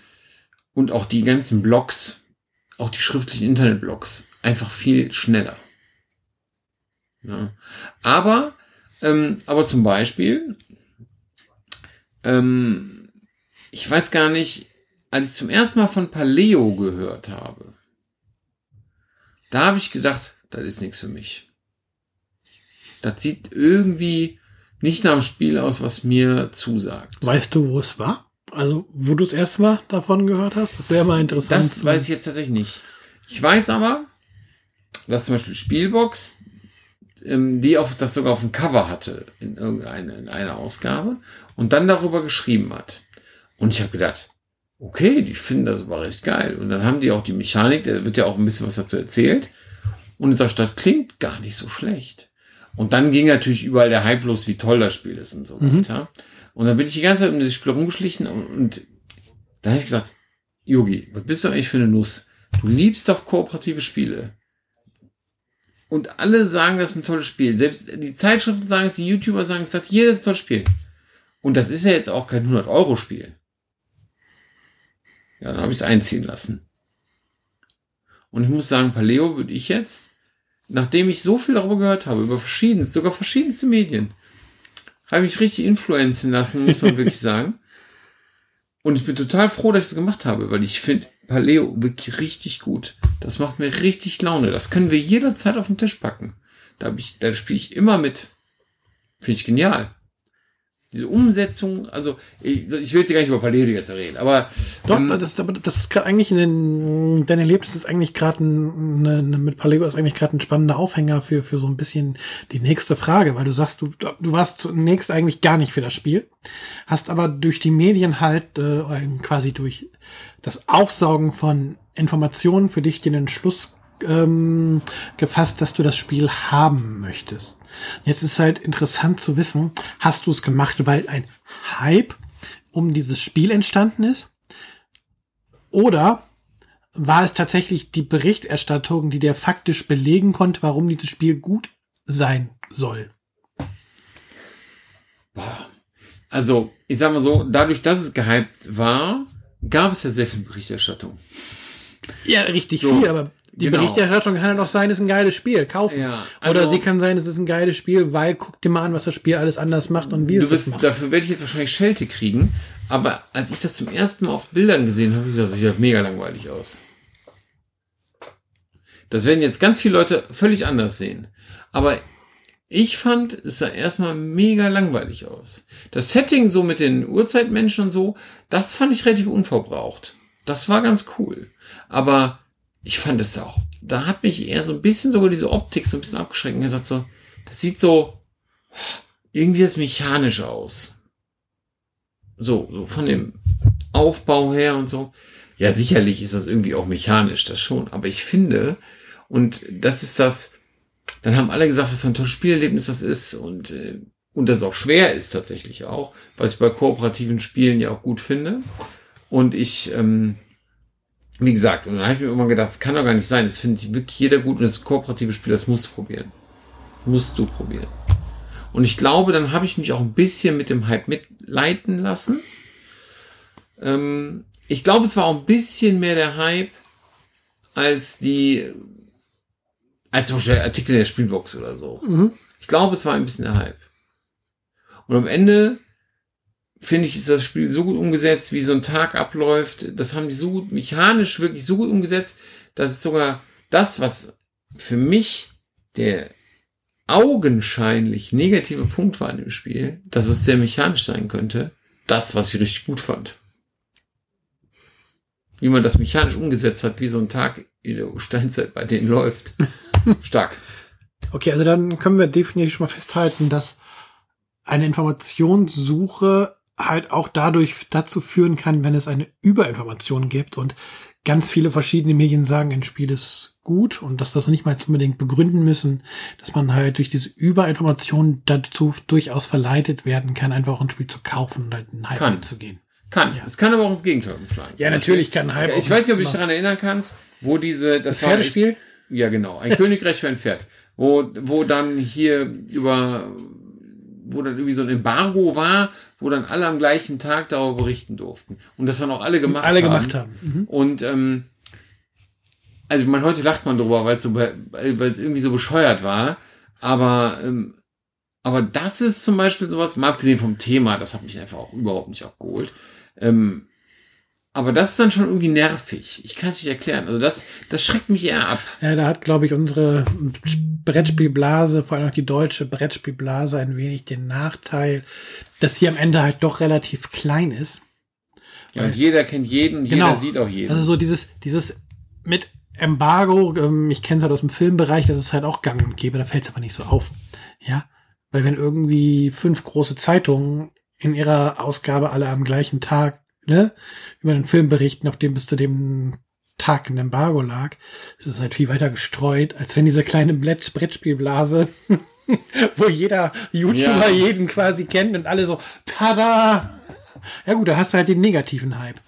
und auch die ganzen Blogs, auch die schriftlichen Internetblogs, einfach viel schneller. Ja. Aber, ähm, aber zum Beispiel, ähm, ich weiß gar nicht, als ich zum ersten Mal von Paleo gehört habe, da habe ich gedacht, das ist nichts für mich. Das sieht irgendwie nicht nach dem Spiel aus, was mir zusagt. Weißt du, wo es war? Also, wo du das erste Mal davon gehört hast? Das wäre mal interessant. Das weiß ich jetzt tatsächlich nicht. Ich weiß aber, dass zum Beispiel Spielbox, ähm, die auf, das sogar auf dem Cover hatte, in irgendeiner in einer Ausgabe, und dann darüber geschrieben hat. Und ich habe gedacht, okay, die finden das aber recht geil. Und dann haben die auch die Mechanik, da wird ja auch ein bisschen was dazu erzählt. Und in der Stadt klingt gar nicht so schlecht. Und dann ging natürlich überall der Hype los, wie toll das Spiel ist und so weiter. Und dann bin ich die ganze Zeit um dieses Spiel rumgeschlichen und, und da habe ich gesagt, Yogi, was bist du eigentlich für eine Nuss? Du liebst doch kooperative Spiele. Und alle sagen, das ist ein tolles Spiel. Selbst die Zeitschriften sagen es, die YouTuber sagen es, sagt jeder, das ist ein tolles Spiel. Und das ist ja jetzt auch kein 100-Euro-Spiel. Ja, dann habe ich es einziehen lassen. Und ich muss sagen, Paleo würde ich jetzt, nachdem ich so viel darüber gehört habe, über verschiedenste, sogar verschiedenste Medien, habe ich richtig influenzen lassen, muss man <laughs> wirklich sagen. Und ich bin total froh, dass ich das gemacht habe, weil ich finde Paleo wirklich richtig gut. Das macht mir richtig Laune. Das können wir jederzeit auf den Tisch packen. Da, hab ich, da spiele ich immer mit. Finde ich genial. Diese Umsetzung, also ich, ich will jetzt gar nicht über Paleo jetzt reden, aber Doch, ähm, das, das ist gerade eigentlich in den, dein Erlebnis ist eigentlich gerade ein, mit Paleo ist eigentlich gerade ein spannender Aufhänger für, für so ein bisschen die nächste Frage, weil du sagst, du, du warst zunächst eigentlich gar nicht für das Spiel, hast aber durch die Medien halt äh, quasi durch das Aufsaugen von Informationen für dich den Entschluss ähm, gefasst, dass du das Spiel haben möchtest. Jetzt ist halt interessant zu wissen, hast du es gemacht, weil ein Hype um dieses Spiel entstanden ist? Oder war es tatsächlich die Berichterstattung, die dir faktisch belegen konnte, warum dieses Spiel gut sein soll? Also, ich sag mal so, dadurch, dass es gehypt war, gab es ja sehr viel Berichterstattung. Ja, richtig So, viel, aber die genau. Berichterstattung kann ja doch sein, es ist ein geiles Spiel, kaufen. Ja, also- Oder sie kann sein, es ist ein geiles Spiel, weil guck dir mal an, was das Spiel alles anders macht und wie es Du das wirst, macht. dafür werde ich jetzt wahrscheinlich Schelte kriegen, aber als ich das zum ersten Mal auf Bildern gesehen habe, habe ich gesagt, das sieht mega langweilig aus. Das werden jetzt ganz viele Leute völlig anders sehen. Aber ich fand, es sah erstmal mega langweilig aus. Das Setting so mit den Urzeitmenschen und so, das fand ich relativ unverbraucht. Das war ganz cool. Aber ich fand es auch, da hat mich eher so ein bisschen sogar diese Optik so ein bisschen abgeschreckt und gesagt so, das sieht so irgendwie jetzt mechanisch aus. So, so von dem Aufbau her und so. Ja, sicherlich ist das irgendwie auch mechanisch, das schon. Aber ich finde, und das ist das, dann haben alle gesagt, was für ein tolles Spielerlebnis das ist und, äh, und das auch schwer ist tatsächlich auch, was ich bei kooperativen Spielen ja auch gut finde. Und ich, ähm, wie gesagt, und dann habe ich mir immer gedacht, das kann doch gar nicht sein. Das findet wirklich jeder gut und das kooperative Spiel, das musst du probieren. Musst du probieren. Und ich glaube, dann habe ich mich auch ein bisschen mit dem Hype mitleiten lassen. Ähm, ich glaube, es war auch ein bisschen mehr der Hype als die, als zum Beispiel Artikel der Spielbox oder so. Mhm. Ich glaube, es war ein bisschen der Hype. Und am Ende finde ich, ist das Spiel so gut umgesetzt, wie so ein Tag abläuft. Das haben die so gut, mechanisch wirklich so gut umgesetzt, dass es sogar das, was für mich der augenscheinlich negative Punkt war in dem Spiel, dass es sehr mechanisch sein könnte, das, was ich richtig gut fand. Wie man das mechanisch umgesetzt hat, wie so ein Tag in der Steinzeit bei denen läuft. <laughs> Stark. Okay, also dann können wir definitiv schon mal festhalten, dass eine Informationssuche halt auch dadurch dazu führen kann, wenn es eine Überinformation gibt und ganz viele verschiedene Medien sagen, ein Spiel ist gut und dass das nicht mal unbedingt begründen müssen, dass man halt durch diese Überinformation dazu durchaus verleitet werden kann, einfach auch ein Spiel zu kaufen und halt einen Hype Kann. zu gehen. Kann. Ja. Es kann aber auch ins Gegenteil umschlagen. Ja, natürlich kann Hype Ja, Ich weiß nicht, ob du dich daran erinnern kannst, wo diese, das, Das war echt- Pferdespiel? Ja, genau. Ein <laughs> Königreich für ein Pferd. Wo, wo dann hier über, wo dann irgendwie so ein Embargo war, wo dann alle am gleichen Tag darüber berichten durften. Und das dann auch alle gemacht alle haben. gemacht haben. Mhm. Und, ähm, also man, heute lacht man drüber, weil es so, weil es irgendwie so bescheuert war. Aber, ähm, aber das ist zum Beispiel sowas, mal abgesehen vom Thema, das hat mich einfach auch überhaupt nicht abgeholt. Ähm, aber das ist dann schon irgendwie nervig. Ich kann es nicht erklären. Also das, das schreckt mich eher ab. Ja, da hat, glaube ich, unsere Brettspielblase, vor allem auch die deutsche Brettspielblase, ein wenig den Nachteil, dass sie am Ende halt doch relativ klein ist. Ja, und jeder kennt jeden, Genau. jeder sieht auch jeden. Also so dieses, dieses mit Embargo, ähm, ich kenne es halt aus dem Filmbereich, das ist halt auch gang und gäbe, da fällt es aber nicht so auf. Ja, weil wenn irgendwie fünf große Zeitungen in ihrer Ausgabe alle am gleichen Tag ne, über den Film berichten, auf dem bis zu dem Tag ein Embargo lag, ist es halt viel weiter gestreut, als wenn diese kleine Brett Brettspielblase, <laughs> wo jeder YouTuber Ja. jeden quasi kennt und alle so, tada! Ja gut, da hast du halt den negativen Hype.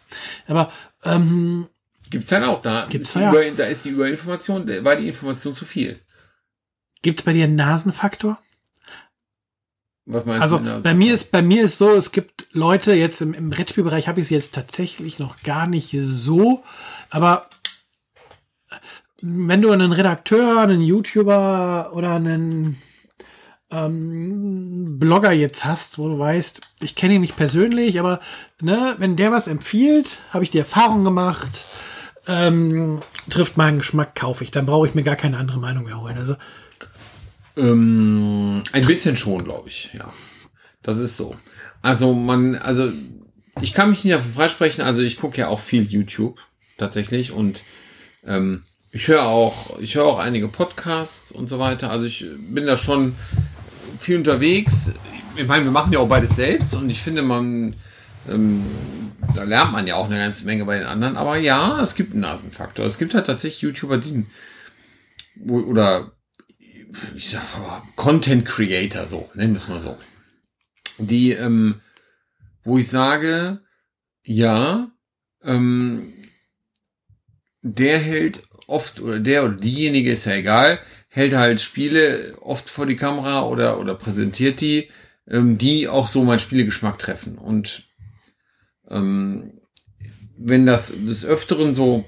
Aber ähm, Gibt's halt auch. Da, Gibt's ist die ja. Über, da ist die Überinformation, da war die Information zu viel. gibt's bei dir einen Nasenfaktor? Was meinst Also du? da? bei mir ist bei mir ist so, es gibt Leute jetzt im, im Brettspielbereich habe ich es jetzt tatsächlich noch gar nicht so, aber wenn du einen Redakteur, einen YouTuber oder einen ähm, Blogger jetzt hast, wo du weißt, ich kenne ihn nicht persönlich, aber ne, wenn der was empfiehlt, habe ich die Erfahrung gemacht, ähm, trifft meinen Geschmack, kaufe ich. Dann brauche ich mir gar keine andere Meinung mehr holen. Also Ähm, ein bisschen schon, glaube ich, ja. Das ist so. Also man, also ich kann mich nicht davon freisprechen, also ich gucke ja auch viel YouTube tatsächlich und ähm, ich höre auch, ich höre auch einige Podcasts und so weiter. Also ich bin da schon viel unterwegs. Ich meine, wir machen ja auch beides selbst und ich finde, man ähm, da lernt man ja auch eine ganze Menge bei den anderen. Aber ja, es gibt einen Nasenfaktor. Es gibt halt tatsächlich YouTuber, die oder ich sag, oh, Content Creator, so, nennen wir es mal so. Die, ähm, wo ich sage, ja, ähm, der hält oft, oder der oder diejenige, ist ja egal, hält halt Spiele oft vor die Kamera oder, oder präsentiert die, ähm, die auch so meinen Spielegeschmack treffen. Und ähm, wenn das des Öfteren so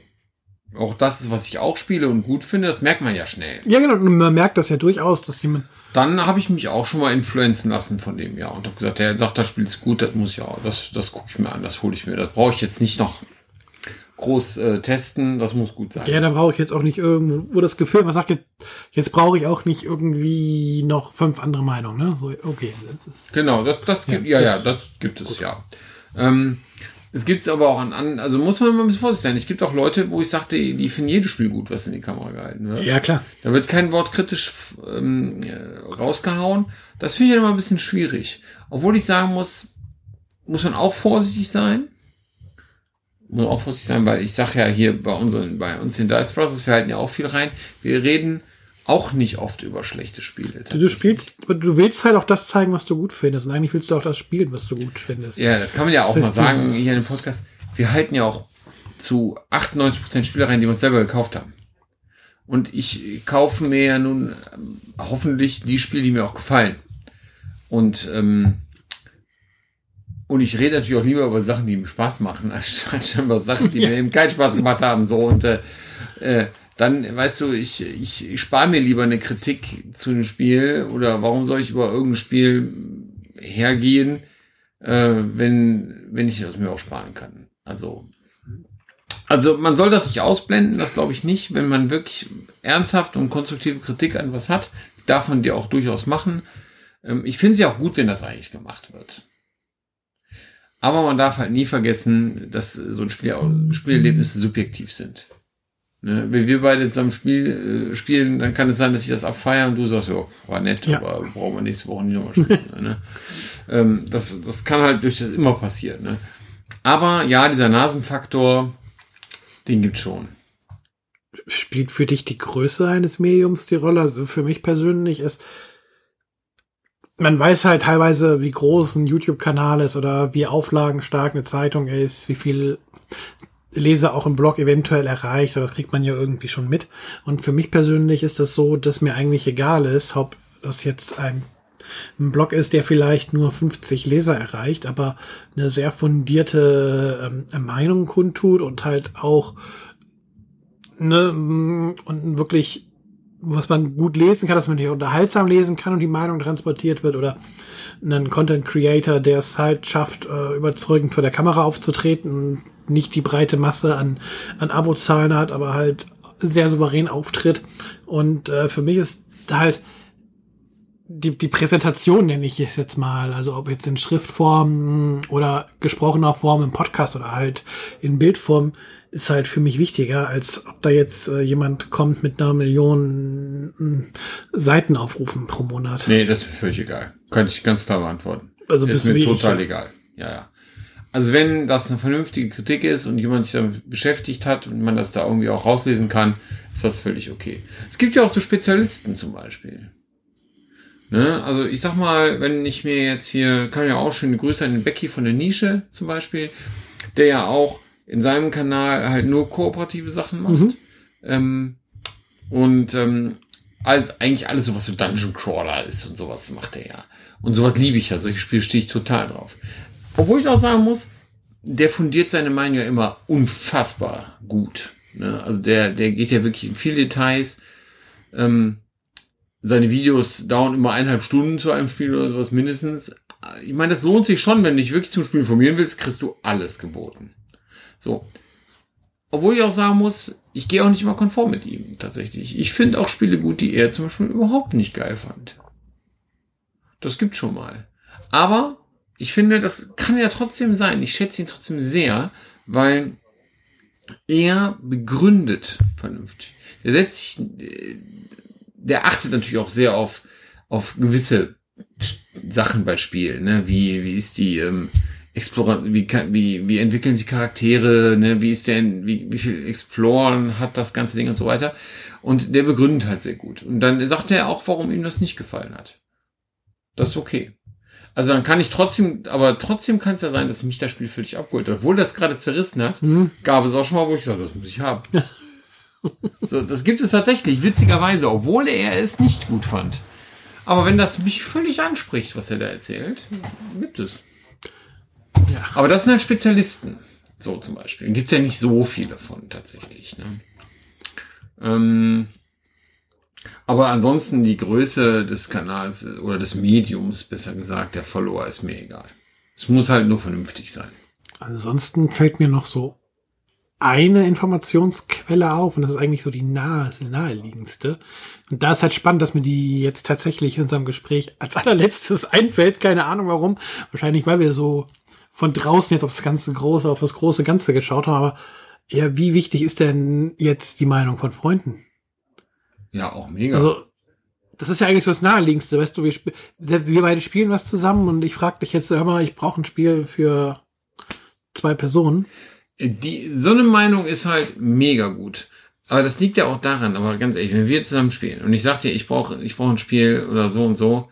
auch das ist, was ich auch spiele und gut finde, das merkt man ja schnell. ja genau, und man merkt das ja durchaus, dass jemand Dann habe ich mich auch schon mal influenzen lassen von dem, ja. Und habe gesagt, der sagt, das Spiel ist gut, das muss ich auch, das, das gucke ich mir an, das hole ich mir. Das brauche ich jetzt nicht noch groß äh, testen. Das muss gut sein. Ja, da brauche ich jetzt auch nicht irgendwo das Gefühl, man sagt jetzt, jetzt brauche ich auch nicht irgendwie noch fünf andere Meinungen, ne? So, okay. Das ist, genau, das, das gibt, ja, ja, das gibt es, gut. ja. Ähm, es gibt es aber auch an, an, also muss man mal ein bisschen vorsichtig sein. Es gibt auch Leute, wo ich sagte, die, die finden jedes Spiel gut, was in die Kamera gehalten wird. Ja, klar. Da wird kein Wort kritisch ähm, rausgehauen. Das finde ich immer ein bisschen schwierig. Obwohl ich sagen muss, muss man auch vorsichtig sein. Muss auch vorsichtig sein, weil ich sage ja hier bei unseren, bei uns in Dice Process, wir halten ja auch viel rein. Wir reden auch nicht oft über schlechte Spiele. Du spielst, du willst halt auch das zeigen, was du gut findest. Und eigentlich willst du auch das spielen, was du gut findest. Ja, das kann man ja auch das mal sagen hier in dem Podcast. Wir halten ja auch zu 98% Spiele rein, die wir uns selber gekauft haben. Und ich kaufe mir ja nun ähm, hoffentlich die Spiele, die mir auch gefallen. Und, ähm, und ich rede natürlich auch lieber über Sachen, die mir Spaß machen, <laughs> als über Sachen, die mir eben keinen Spaß gemacht haben. So und äh, äh dann, weißt du, ich, ich, ich spare mir lieber eine Kritik zu einem Spiel oder warum soll ich über irgendein Spiel hergehen, äh, wenn, wenn ich das mir auch sparen kann. Also, also man soll das nicht ausblenden, das glaube ich nicht. Wenn man wirklich ernsthaft und konstruktive Kritik an was hat, darf man die auch durchaus machen. Ähm, ich finde es ja auch gut, wenn das eigentlich gemacht wird. Aber man darf halt nie vergessen, dass so ein Spiel, Spielerlebnisse subjektiv sind. Ne? Wenn wir beide zusammen Spiel, äh, spielen, dann kann es sein, dass ich das abfeiere und du sagst, ja, war nett, ja. aber brauchen wir nächste Woche nicht nochmal spielen. <laughs> ne? ähm, das, das kann halt durch das immer passieren. Ne? Aber ja, dieser Nasenfaktor, den gibt's schon. Spielt für dich die Größe eines Mediums die Rolle? Also für mich persönlich ist, man weiß halt teilweise, wie groß ein YouTube-Kanal ist oder wie auflagenstark eine Zeitung ist, wie viel Leser auch im Blog eventuell erreicht, oder das kriegt man ja irgendwie schon mit. Und für mich persönlich ist das so, dass mir eigentlich egal ist, ob das jetzt ein, ein Blog ist, der vielleicht nur 50 Leser erreicht, aber eine sehr fundierte ähm, Meinung kundtut und halt auch ne, und wirklich was man gut lesen kann, dass man hier unterhaltsam lesen kann und die Meinung transportiert wird oder einen Content Creator, der es halt schafft, äh, überzeugend vor der Kamera aufzutreten nicht die breite Masse an, an Abozahlen hat, aber halt sehr souverän auftritt. Und äh, für mich ist halt die, die Präsentation, nenne ich es jetzt mal, also ob jetzt in Schriftform oder gesprochener Form im Podcast oder halt in Bildform, ist halt für mich wichtiger, als ob da jetzt äh, jemand kommt mit einer Million äh, Seiten aufrufen pro Monat. Nee, das ist mir völlig egal. Könnte ich ganz klar beantworten. Also ist mir total ich, egal. Ja, ja. Also wenn das eine vernünftige Kritik ist und jemand sich damit beschäftigt hat und man das da irgendwie auch rauslesen kann, ist das völlig okay. Es gibt ja auch so Spezialisten zum Beispiel. Ne? Also ich sag mal, wenn ich mir jetzt hier, kann ja auch schöne Grüße an den Becky von der Nische zum Beispiel, der ja auch in seinem Kanal halt nur kooperative Sachen macht. Mhm. Ähm, und ähm, als eigentlich alles so was so Dungeon Crawler ist und sowas macht er ja. Und sowas liebe ich ja. Solche Spiele stehe ich total drauf. Obwohl ich auch sagen muss, der fundiert seine Meinung ja immer unfassbar gut. Ne? Also der, der geht ja wirklich in viele Details. Ähm, seine Videos dauern immer eineinhalb Stunden zu einem Spiel oder sowas mindestens. Ich meine, das lohnt sich schon, wenn du dich wirklich zum Spiel informieren willst, kriegst du alles geboten. So. Obwohl ich auch sagen muss, ich gehe auch nicht immer konform mit ihm, tatsächlich. Ich finde auch Spiele gut, die er zum Beispiel überhaupt nicht geil fand. Das gibt schon mal. Aber ich finde, das kann ja trotzdem sein. Ich schätze ihn trotzdem sehr, weil er begründet vernünftig. Der setzt sich, der achtet natürlich auch sehr auf, auf gewisse Sachen bei Spielen, ne? Wie, wie ist die, ähm, Explorer, wie, wie, wie entwickeln sich Charaktere, ne? Wie ist der, wie, wie viel Exploren hat das ganze Ding und so weiter. Und der begründet halt sehr gut. Und dann sagt er auch, warum ihm das nicht gefallen hat. Das ist okay. Also dann kann ich trotzdem, aber trotzdem kann es ja sein, dass mich das Spiel völlig abgeholt hat. Obwohl das gerade zerrissen hat, mhm. gab es auch schon mal, wo ich sage, das muss ich haben. <laughs> so, das gibt es tatsächlich, witzigerweise, obwohl er es nicht gut fand. Aber wenn das mich völlig anspricht, was er da erzählt, gibt es. Ja. Aber das sind halt Spezialisten. So zum Beispiel. Gibt es ja nicht so viele von tatsächlich. Ne? Ähm, aber ansonsten die Größe des Kanals oder des Mediums, besser gesagt, der Follower ist mir egal. Es muss halt nur vernünftig sein. Ansonsten fällt mir noch so eine Informationsquelle auf und das ist eigentlich so die nahe, naheliegendste. Und da ist halt spannend, dass mir die jetzt tatsächlich in unserem Gespräch als allerletztes <laughs> einfällt. Keine Ahnung warum. Wahrscheinlich, weil wir so von draußen jetzt auf das ganze große, auf das große Ganze geschaut haben. Aber ja, wie wichtig ist denn jetzt die Meinung von Freunden? Ja, auch mega. Also, das ist ja eigentlich so das Naheliegendste, weißt du, wir, wir beide spielen was zusammen und ich frage dich jetzt, hör mal, ich brauche ein Spiel für zwei Personen. Die, so eine Meinung ist halt mega gut. Aber das liegt ja auch daran, aber ganz ehrlich, wenn wir zusammen spielen und ich sag dir, ich brauche ich brauche ein Spiel oder so und so,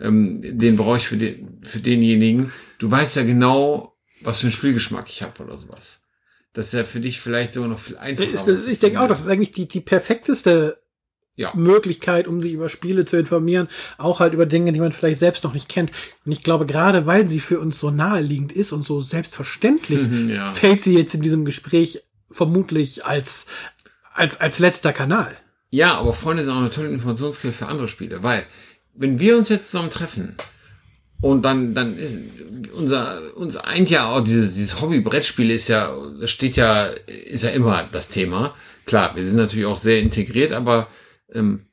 ähm, den brauche ich für, den, für denjenigen, du weißt ja genau, was für einen Spielgeschmack ich habe oder sowas. Das ist ja für dich vielleicht sogar noch viel einfacher. Ist das, ich denke auch, das ist eigentlich die, die perfekteste ja. Möglichkeit, um sich über Spiele zu informieren, auch halt über Dinge, die man vielleicht selbst noch nicht kennt. Und ich glaube, gerade weil sie für uns so naheliegend ist und so selbstverständlich, ja. fällt sie jetzt in diesem Gespräch vermutlich als, als, als letzter Kanal. Ja, aber Freunde sind auch eine tolle Informationsquelle für andere Spiele, weil wenn wir uns jetzt zusammen treffen und dann, dann ist unser, uns eint ja auch dieses, dieses Hobby-Brettspiel ist ja, das steht ja, ist ja immer das Thema. Klar, wir sind natürlich auch sehr integriert, aber ähm,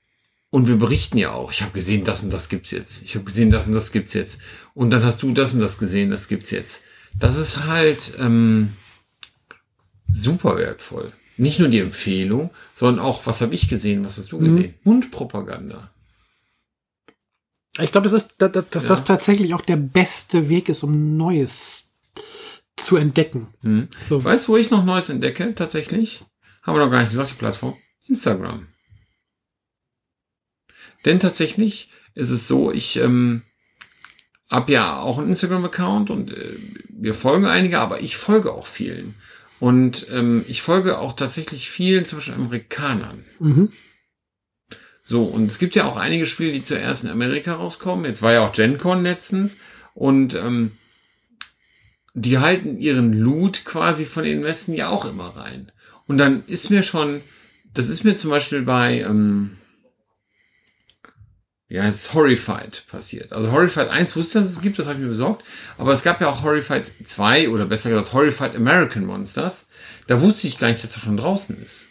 und wir berichten ja auch. Ich habe gesehen, das und das gibt's jetzt. Ich habe gesehen, das und das gibt's jetzt. Und dann hast du das und das gesehen, das gibt's jetzt. Das ist halt ähm, super wertvoll. Nicht nur die Empfehlung, sondern auch, was habe ich gesehen, was hast du gesehen? Mhm. Mundpropaganda. Ich glaube, das ist, dass, dass ja. das tatsächlich auch der beste Weg ist, um Neues zu entdecken. Hm. So. Weißt du, wo ich noch Neues entdecke? Tatsächlich? Haben wir noch gar nicht gesagt, die Plattform. Instagram. Denn tatsächlich ist es so, ich ähm, habe ja auch einen Instagram-Account und äh, wir folgen einige, aber ich folge auch vielen. Und ähm, ich folge auch tatsächlich vielen, zum Beispiel Amerikanern. Mhm. So, und es gibt ja auch einige Spiele, die zuerst in Amerika rauskommen. Jetzt war ja auch GenCon letztens. Und ähm, die halten ihren Loot quasi von den Westen ja auch immer rein. Und dann ist mir schon, das ist mir zum Beispiel bei, ähm, ja, es ist Horrified passiert. Also Horrified 1 wusste, dass es gibt, das habe ich mir besorgt. Aber es gab ja auch Horrified 2 oder besser gesagt Horrified American Monsters. Da wusste ich gar nicht, dass er schon draußen ist.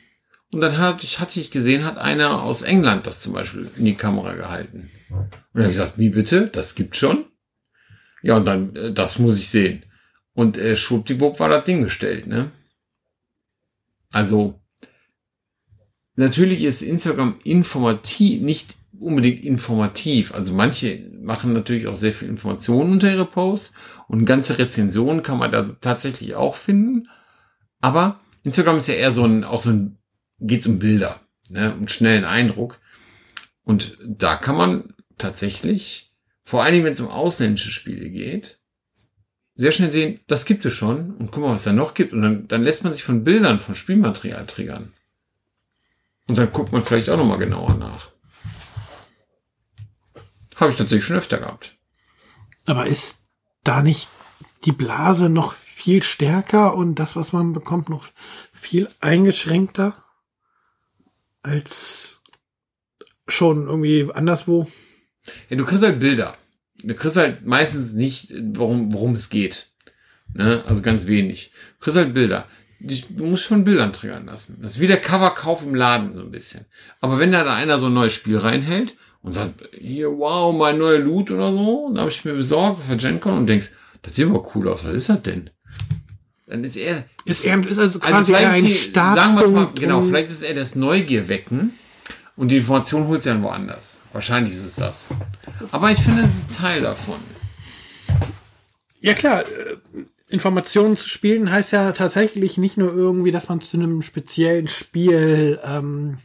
Und dann hatte ich, hatte ich gesehen, hat einer aus England das zum Beispiel in die Kamera gehalten. Und dann habe ich gesagt, wie bitte? Das gibt schon? Ja, und dann, äh, das muss ich sehen. Und äh, schwuppdiwupp war das Ding gestellt, ne? Also, natürlich ist Instagram informativ, nicht unbedingt informativ. Also manche machen natürlich auch sehr viel Informationen unter ihre Posts und ganze Rezensionen kann man da tatsächlich auch finden. Aber Instagram ist ja eher so ein, auch so ein geht's um Bilder ne, und schnellen Eindruck. Und da kann man tatsächlich, vor allen Dingen wenn es um ausländische Spiele geht, sehr schnell sehen, das gibt es schon und guck mal, was da noch gibt. Und dann, dann lässt man sich von Bildern, von Spielmaterial triggern. Und dann guckt man vielleicht auch nochmal genauer nach. Habe ich tatsächlich schon öfter gehabt. Aber ist da nicht die Blase noch viel stärker und das, was man bekommt, noch viel eingeschränkter? als schon irgendwie anderswo. Ja, du kriegst halt Bilder. Du kriegst halt meistens nicht, worum, worum es geht. Ne? Also ganz wenig. Du kriegst halt Bilder. Du musst schon Bildern triggern lassen. Das ist wie der Coverkauf im Laden so ein bisschen. Aber wenn da, da einer so ein neues Spiel reinhält und sagt, hier, wow, mein neuer Loot oder so, dann habe ich mir besorgt für GenCon und denkst, das sieht aber cool aus. Was ist das denn? Dann ist er. Ist er ist also, also quasi also ein Start. Sagen wir mal, genau, vielleicht ist er das Neugier wecken und die Information holt sie dann woanders. Wahrscheinlich ist es das. Aber ich finde, es ist Teil davon. Ja klar, äh, Informationen zu spielen heißt ja tatsächlich nicht nur irgendwie, dass man zu einem speziellen Spiel ähm,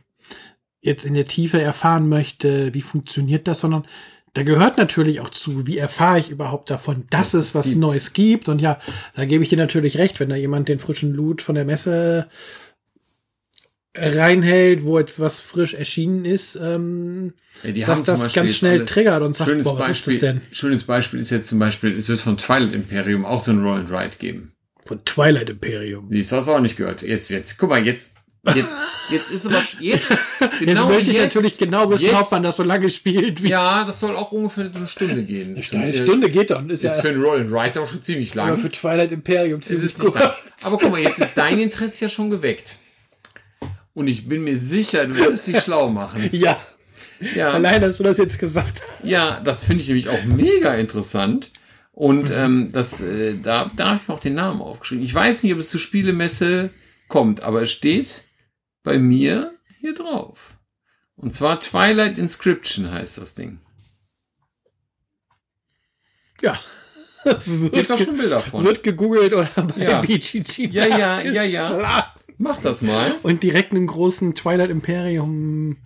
jetzt in der Tiefe erfahren möchte, wie funktioniert das, sondern da gehört natürlich auch zu, wie erfahre ich überhaupt davon, dass das es was gibt. Neues gibt. Und ja, da gebe ich dir natürlich recht, wenn da jemand den frischen Loot von der Messe reinhält, wo jetzt was frisch erschienen ist, ähm, ja, dass das ganz schnell triggert und sagt, boah, was Beispiel, ist das denn? Schönes Beispiel ist jetzt zum Beispiel, es wird von Twilight Imperium auch so ein Roll and Ride geben. Von Twilight Imperium. Die ist das auch nicht gehört. Jetzt, jetzt, guck mal, jetzt Jetzt, jetzt ist aber jetzt <laughs> Jetzt genau möchte ich jetzt, natürlich genau wissen, jetzt- ob man das so lange spielt wie Ja, das soll auch ungefähr eine Stunde gehen. eine Stunde geht doch. Ist Ist ja für einen Roll and Ride auch schon ziemlich lang. aber für Twilight Imperium ziemlich kurz. Aber guck mal, jetzt ist dein Interesse ja schon geweckt. Und ich bin mir sicher, du wirst dich schlau machen. <laughs> Ja, Ja, allein, dass du das jetzt gesagt hast. ja das finde ich nämlich auch mega interessant. Und ähm, das, äh, da, da habe ich mir auch den Namen aufgeschrieben. Ich weiß nicht, ob es zur Spielemesse kommt, aber es steht bei mir hier drauf. Und zwar Twilight Inscription heißt das Ding. Ja. Gibt's auch schon Bilder von. Wird gegoogelt oder bei Ja. BGG. Ja, ja, ja, ja. Mach das mal. Und direkt einen großen Twilight Imperium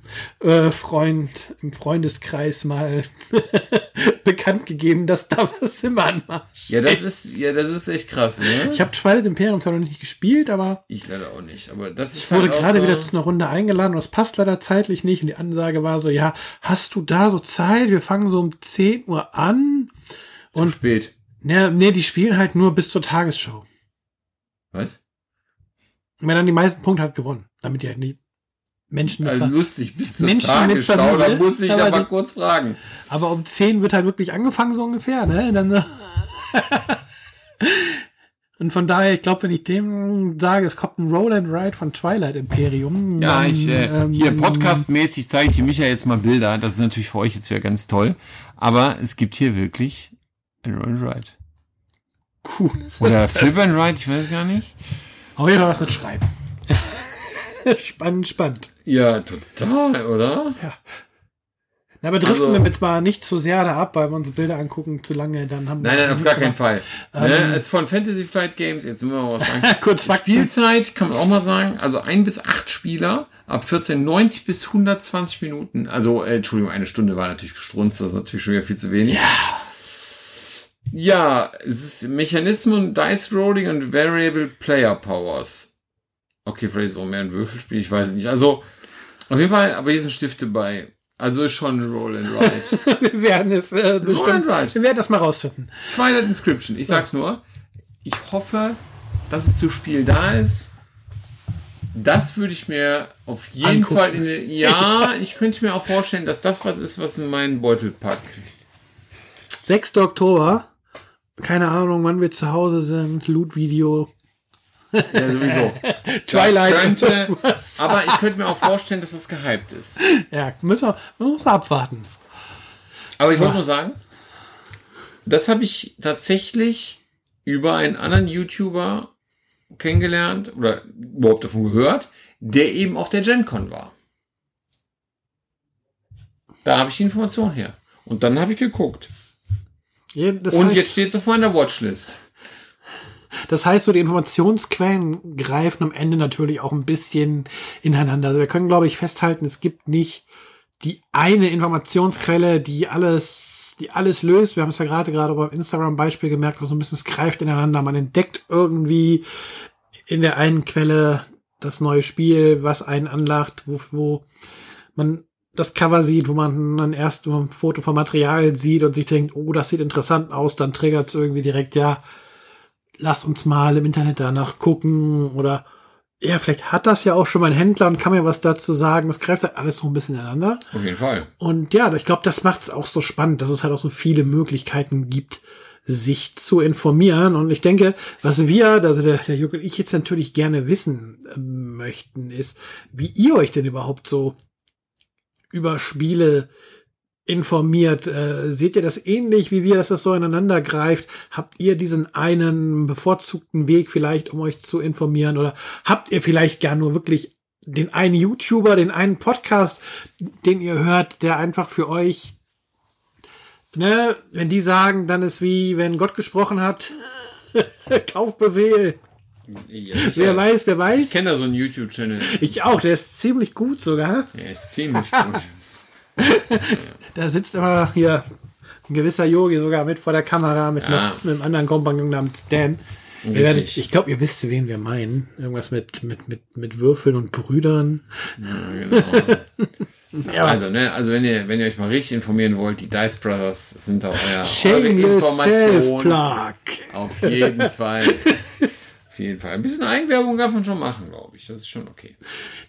äh, Freund im Freundeskreis mal <laughs> bekannt gegeben, dass da was im Anmarsch Ja, das ist, ja, das ist echt krass, ne? Ich habe Twilight Imperium zwar noch nicht gespielt, aber Ich leider auch nicht, aber das ist ich wurde halt gerade so, wieder zu einer Runde eingeladen und das passt leider zeitlich nicht. Und die Ansage war so, ja, hast du da so Zeit? Wir fangen so um 10 Uhr an. zu spät. Ne, nee, die spielen halt nur bis zur Tagesschau. Was? Und wer dann die meisten Punkte hat gewonnen, damit die halt nicht Menschen Also mitfahren. lustig, bis zur Menschen mit Tagesschau, da muss ich aber aber die- kurz fragen. Aber um 10 wird halt wirklich angefangen, so ungefähr, ne? Dann, so- <laughs> Und von daher, ich glaube, wenn ich dem sage, es kommt ein Roll and Ride von Twilight Imperium. Ja, dann, ich, äh, ähm, hier podcastmäßig zeige ich dem Micha jetzt mal Bilder. Das ist natürlich für euch jetzt wieder ganz toll. Aber es gibt hier wirklich ein Roll and Ride. Cool. Oder Flip and Ride, ich weiß gar nicht. Aber hier was mit Schreiben. <laughs> spannend, spannend. Ja, total, oder? Na, aber driften Also- wir jetzt mal nicht zu sehr da ab, weil wir uns Bilder angucken zu lange, dann haben wir. Nein, nein, auf gar keinen Fall. Ähm, ne, es ist von Fantasy Flight Games, jetzt müssen wir mal was sagen. <laughs> Kurz Fakten. Spielzeit kann man auch mal sagen, also ein bis acht Spieler, ab 14,90 bis 120 Minuten. Also, äh, Entschuldigung, eine Stunde war natürlich gestrunzt, das ist natürlich schon wieder viel zu wenig. Ja. Ja, es ist Mechanismen, Dice Rolling und Variable Player Powers. Okay, vielleicht ist auch mehr ein Würfelspiel, ich weiß nicht. Also, auf jeden Fall, aber hier sind Stifte bei. Also ist schon Roll and Ride. <laughs> wir werden es äh, bestimmt. Wir werden das mal rausfinden. Twilight Inscription. Ich sag's nur. Ich hoffe, dass es zu Spiel da ist. Das würde ich mir auf jeden Angucken. Fall in eine, ja, <laughs> ich könnte mir auch vorstellen, dass das was ist, was in meinen Beutel packt. 6. Oktober. Keine Ahnung, wann wir zu Hause sind. Loot-Video. Ja, sowieso. <laughs> Twilight. Da Könnte, <laughs> aber ich könnte mir auch vorstellen, dass das gehypt ist. Ja, müssen wir, müssen wir abwarten. Aber ich wollte nur sagen, das habe ich tatsächlich über einen anderen YouTuber kennengelernt oder überhaupt davon gehört, der eben auf der GenCon war. Da habe ich die Information her. Und dann habe ich geguckt. Ja, Und heißt, jetzt steht es auf meiner Watchlist. Das heißt, so die Informationsquellen greifen am Ende natürlich auch ein bisschen ineinander. Also wir können, glaube ich, festhalten, es gibt nicht die eine Informationsquelle, die alles, die alles löst. Wir haben es ja gerade gerade beim Instagram-Beispiel gemerkt, dass so ein bisschen es greift ineinander. Man entdeckt irgendwie in der einen Quelle das neue Spiel, was einen anlacht, wo, wo man das Cover sieht, wo man dann erst ein Foto vom Material sieht und sich denkt, oh, das sieht interessant aus, dann triggert es irgendwie direkt, ja, lass uns mal im Internet danach gucken oder ja, vielleicht hat das ja auch schon mein Händler und kann mir was dazu sagen. Das greift halt alles so ein bisschen ineinander. Auf jeden Fall. Und ja, ich glaube, das macht es auch so spannend, dass es halt auch so viele Möglichkeiten gibt, sich zu informieren. Und ich denke, was wir, also der, der Jürgen und ich jetzt natürlich gerne wissen äh, möchten, ist, wie ihr euch denn überhaupt so über Spiele informiert. Äh, seht ihr das ähnlich wie wir, dass das so ineinander greift? Habt ihr diesen einen bevorzugten Weg vielleicht, um euch zu informieren? Oder habt ihr vielleicht gar nur wirklich den einen YouTuber, den einen Podcast, den ihr hört, der einfach für euch, ne, wenn die sagen, dann ist wie, wenn Gott gesprochen hat, <laughs> Kaufbefehl. Ja, ich, Wer weiß, wer ich weiß. kenne da so einen YouTube-Channel. Ich auch, der ist ziemlich gut sogar. Der ist ziemlich gut. <laughs> Da sitzt immer hier ein gewisser Yogi sogar mit vor der Kamera mit, Ja. noch, mit einem anderen Kompagnon namens Dan. Werdet, ich glaube, ihr wisst, wen wir meinen. Irgendwas mit, mit, mit, mit Würfeln und Brüdern. <laughs> Ja, Also, ne, also wenn ihr, wenn ihr euch mal richtig informieren wollt, die Dice Brothers sind da euer eure Shameless Information. Self-Plug. Auf jeden Fall. <laughs> Jeden Fall. Ein bisschen Eigenwerbung darf man schon machen, glaube ich. Das ist schon okay.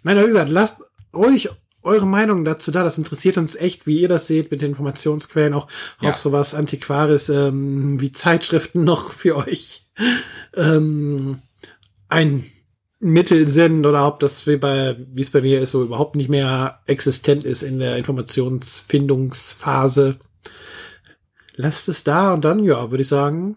Nein, wie gesagt, lasst ruhig eure Meinung dazu da. Das interessiert uns echt, wie ihr das seht mit den Informationsquellen, auch Ja. ob sowas Antiquaris ähm, wie Zeitschriften noch für euch ähm, ein Mittel sind oder ob das wie bei wie es bei mir ist so überhaupt nicht mehr existent ist in der Informationsfindungsphase. Lasst es da und dann ja, würde ich sagen,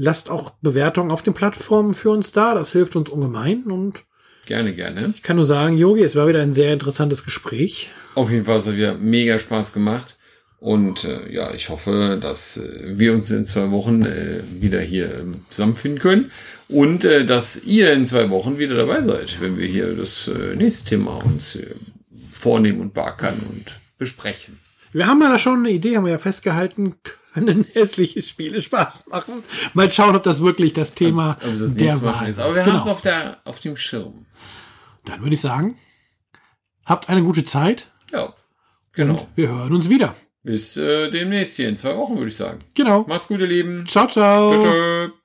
lasst auch Bewertungen auf den Plattformen für uns da. Das hilft uns ungemein und Gerne, gerne. ich kann nur sagen, Yogi, es war wieder ein sehr interessantes Gespräch. Auf jeden Fall hat es wieder mega Spaß gemacht. Und äh, ja, ich hoffe, dass äh, wir uns in zwei Wochen äh, wieder hier ähm, zusammenfinden können. Und äh, dass ihr in zwei Wochen wieder dabei seid, wenn wir hier das äh, nächste Thema uns äh, vornehmen und beackern und besprechen. Wir haben ja da schon eine Idee, haben wir ja festgehalten, <laughs> können hässliche Spiele Spaß machen. Mal schauen, ob das wirklich das Thema das der Wahl ist. Aber wir genau. haben es auf, der, auf dem Schirm. Dann würde ich sagen, habt eine gute Zeit. Ja, genau. Wir hören uns wieder. Bis äh, demnächst hier in zwei Wochen, würde ich sagen. Genau. Macht's gut, ihr Lieben. Ciao, ciao. Tschö, tschö.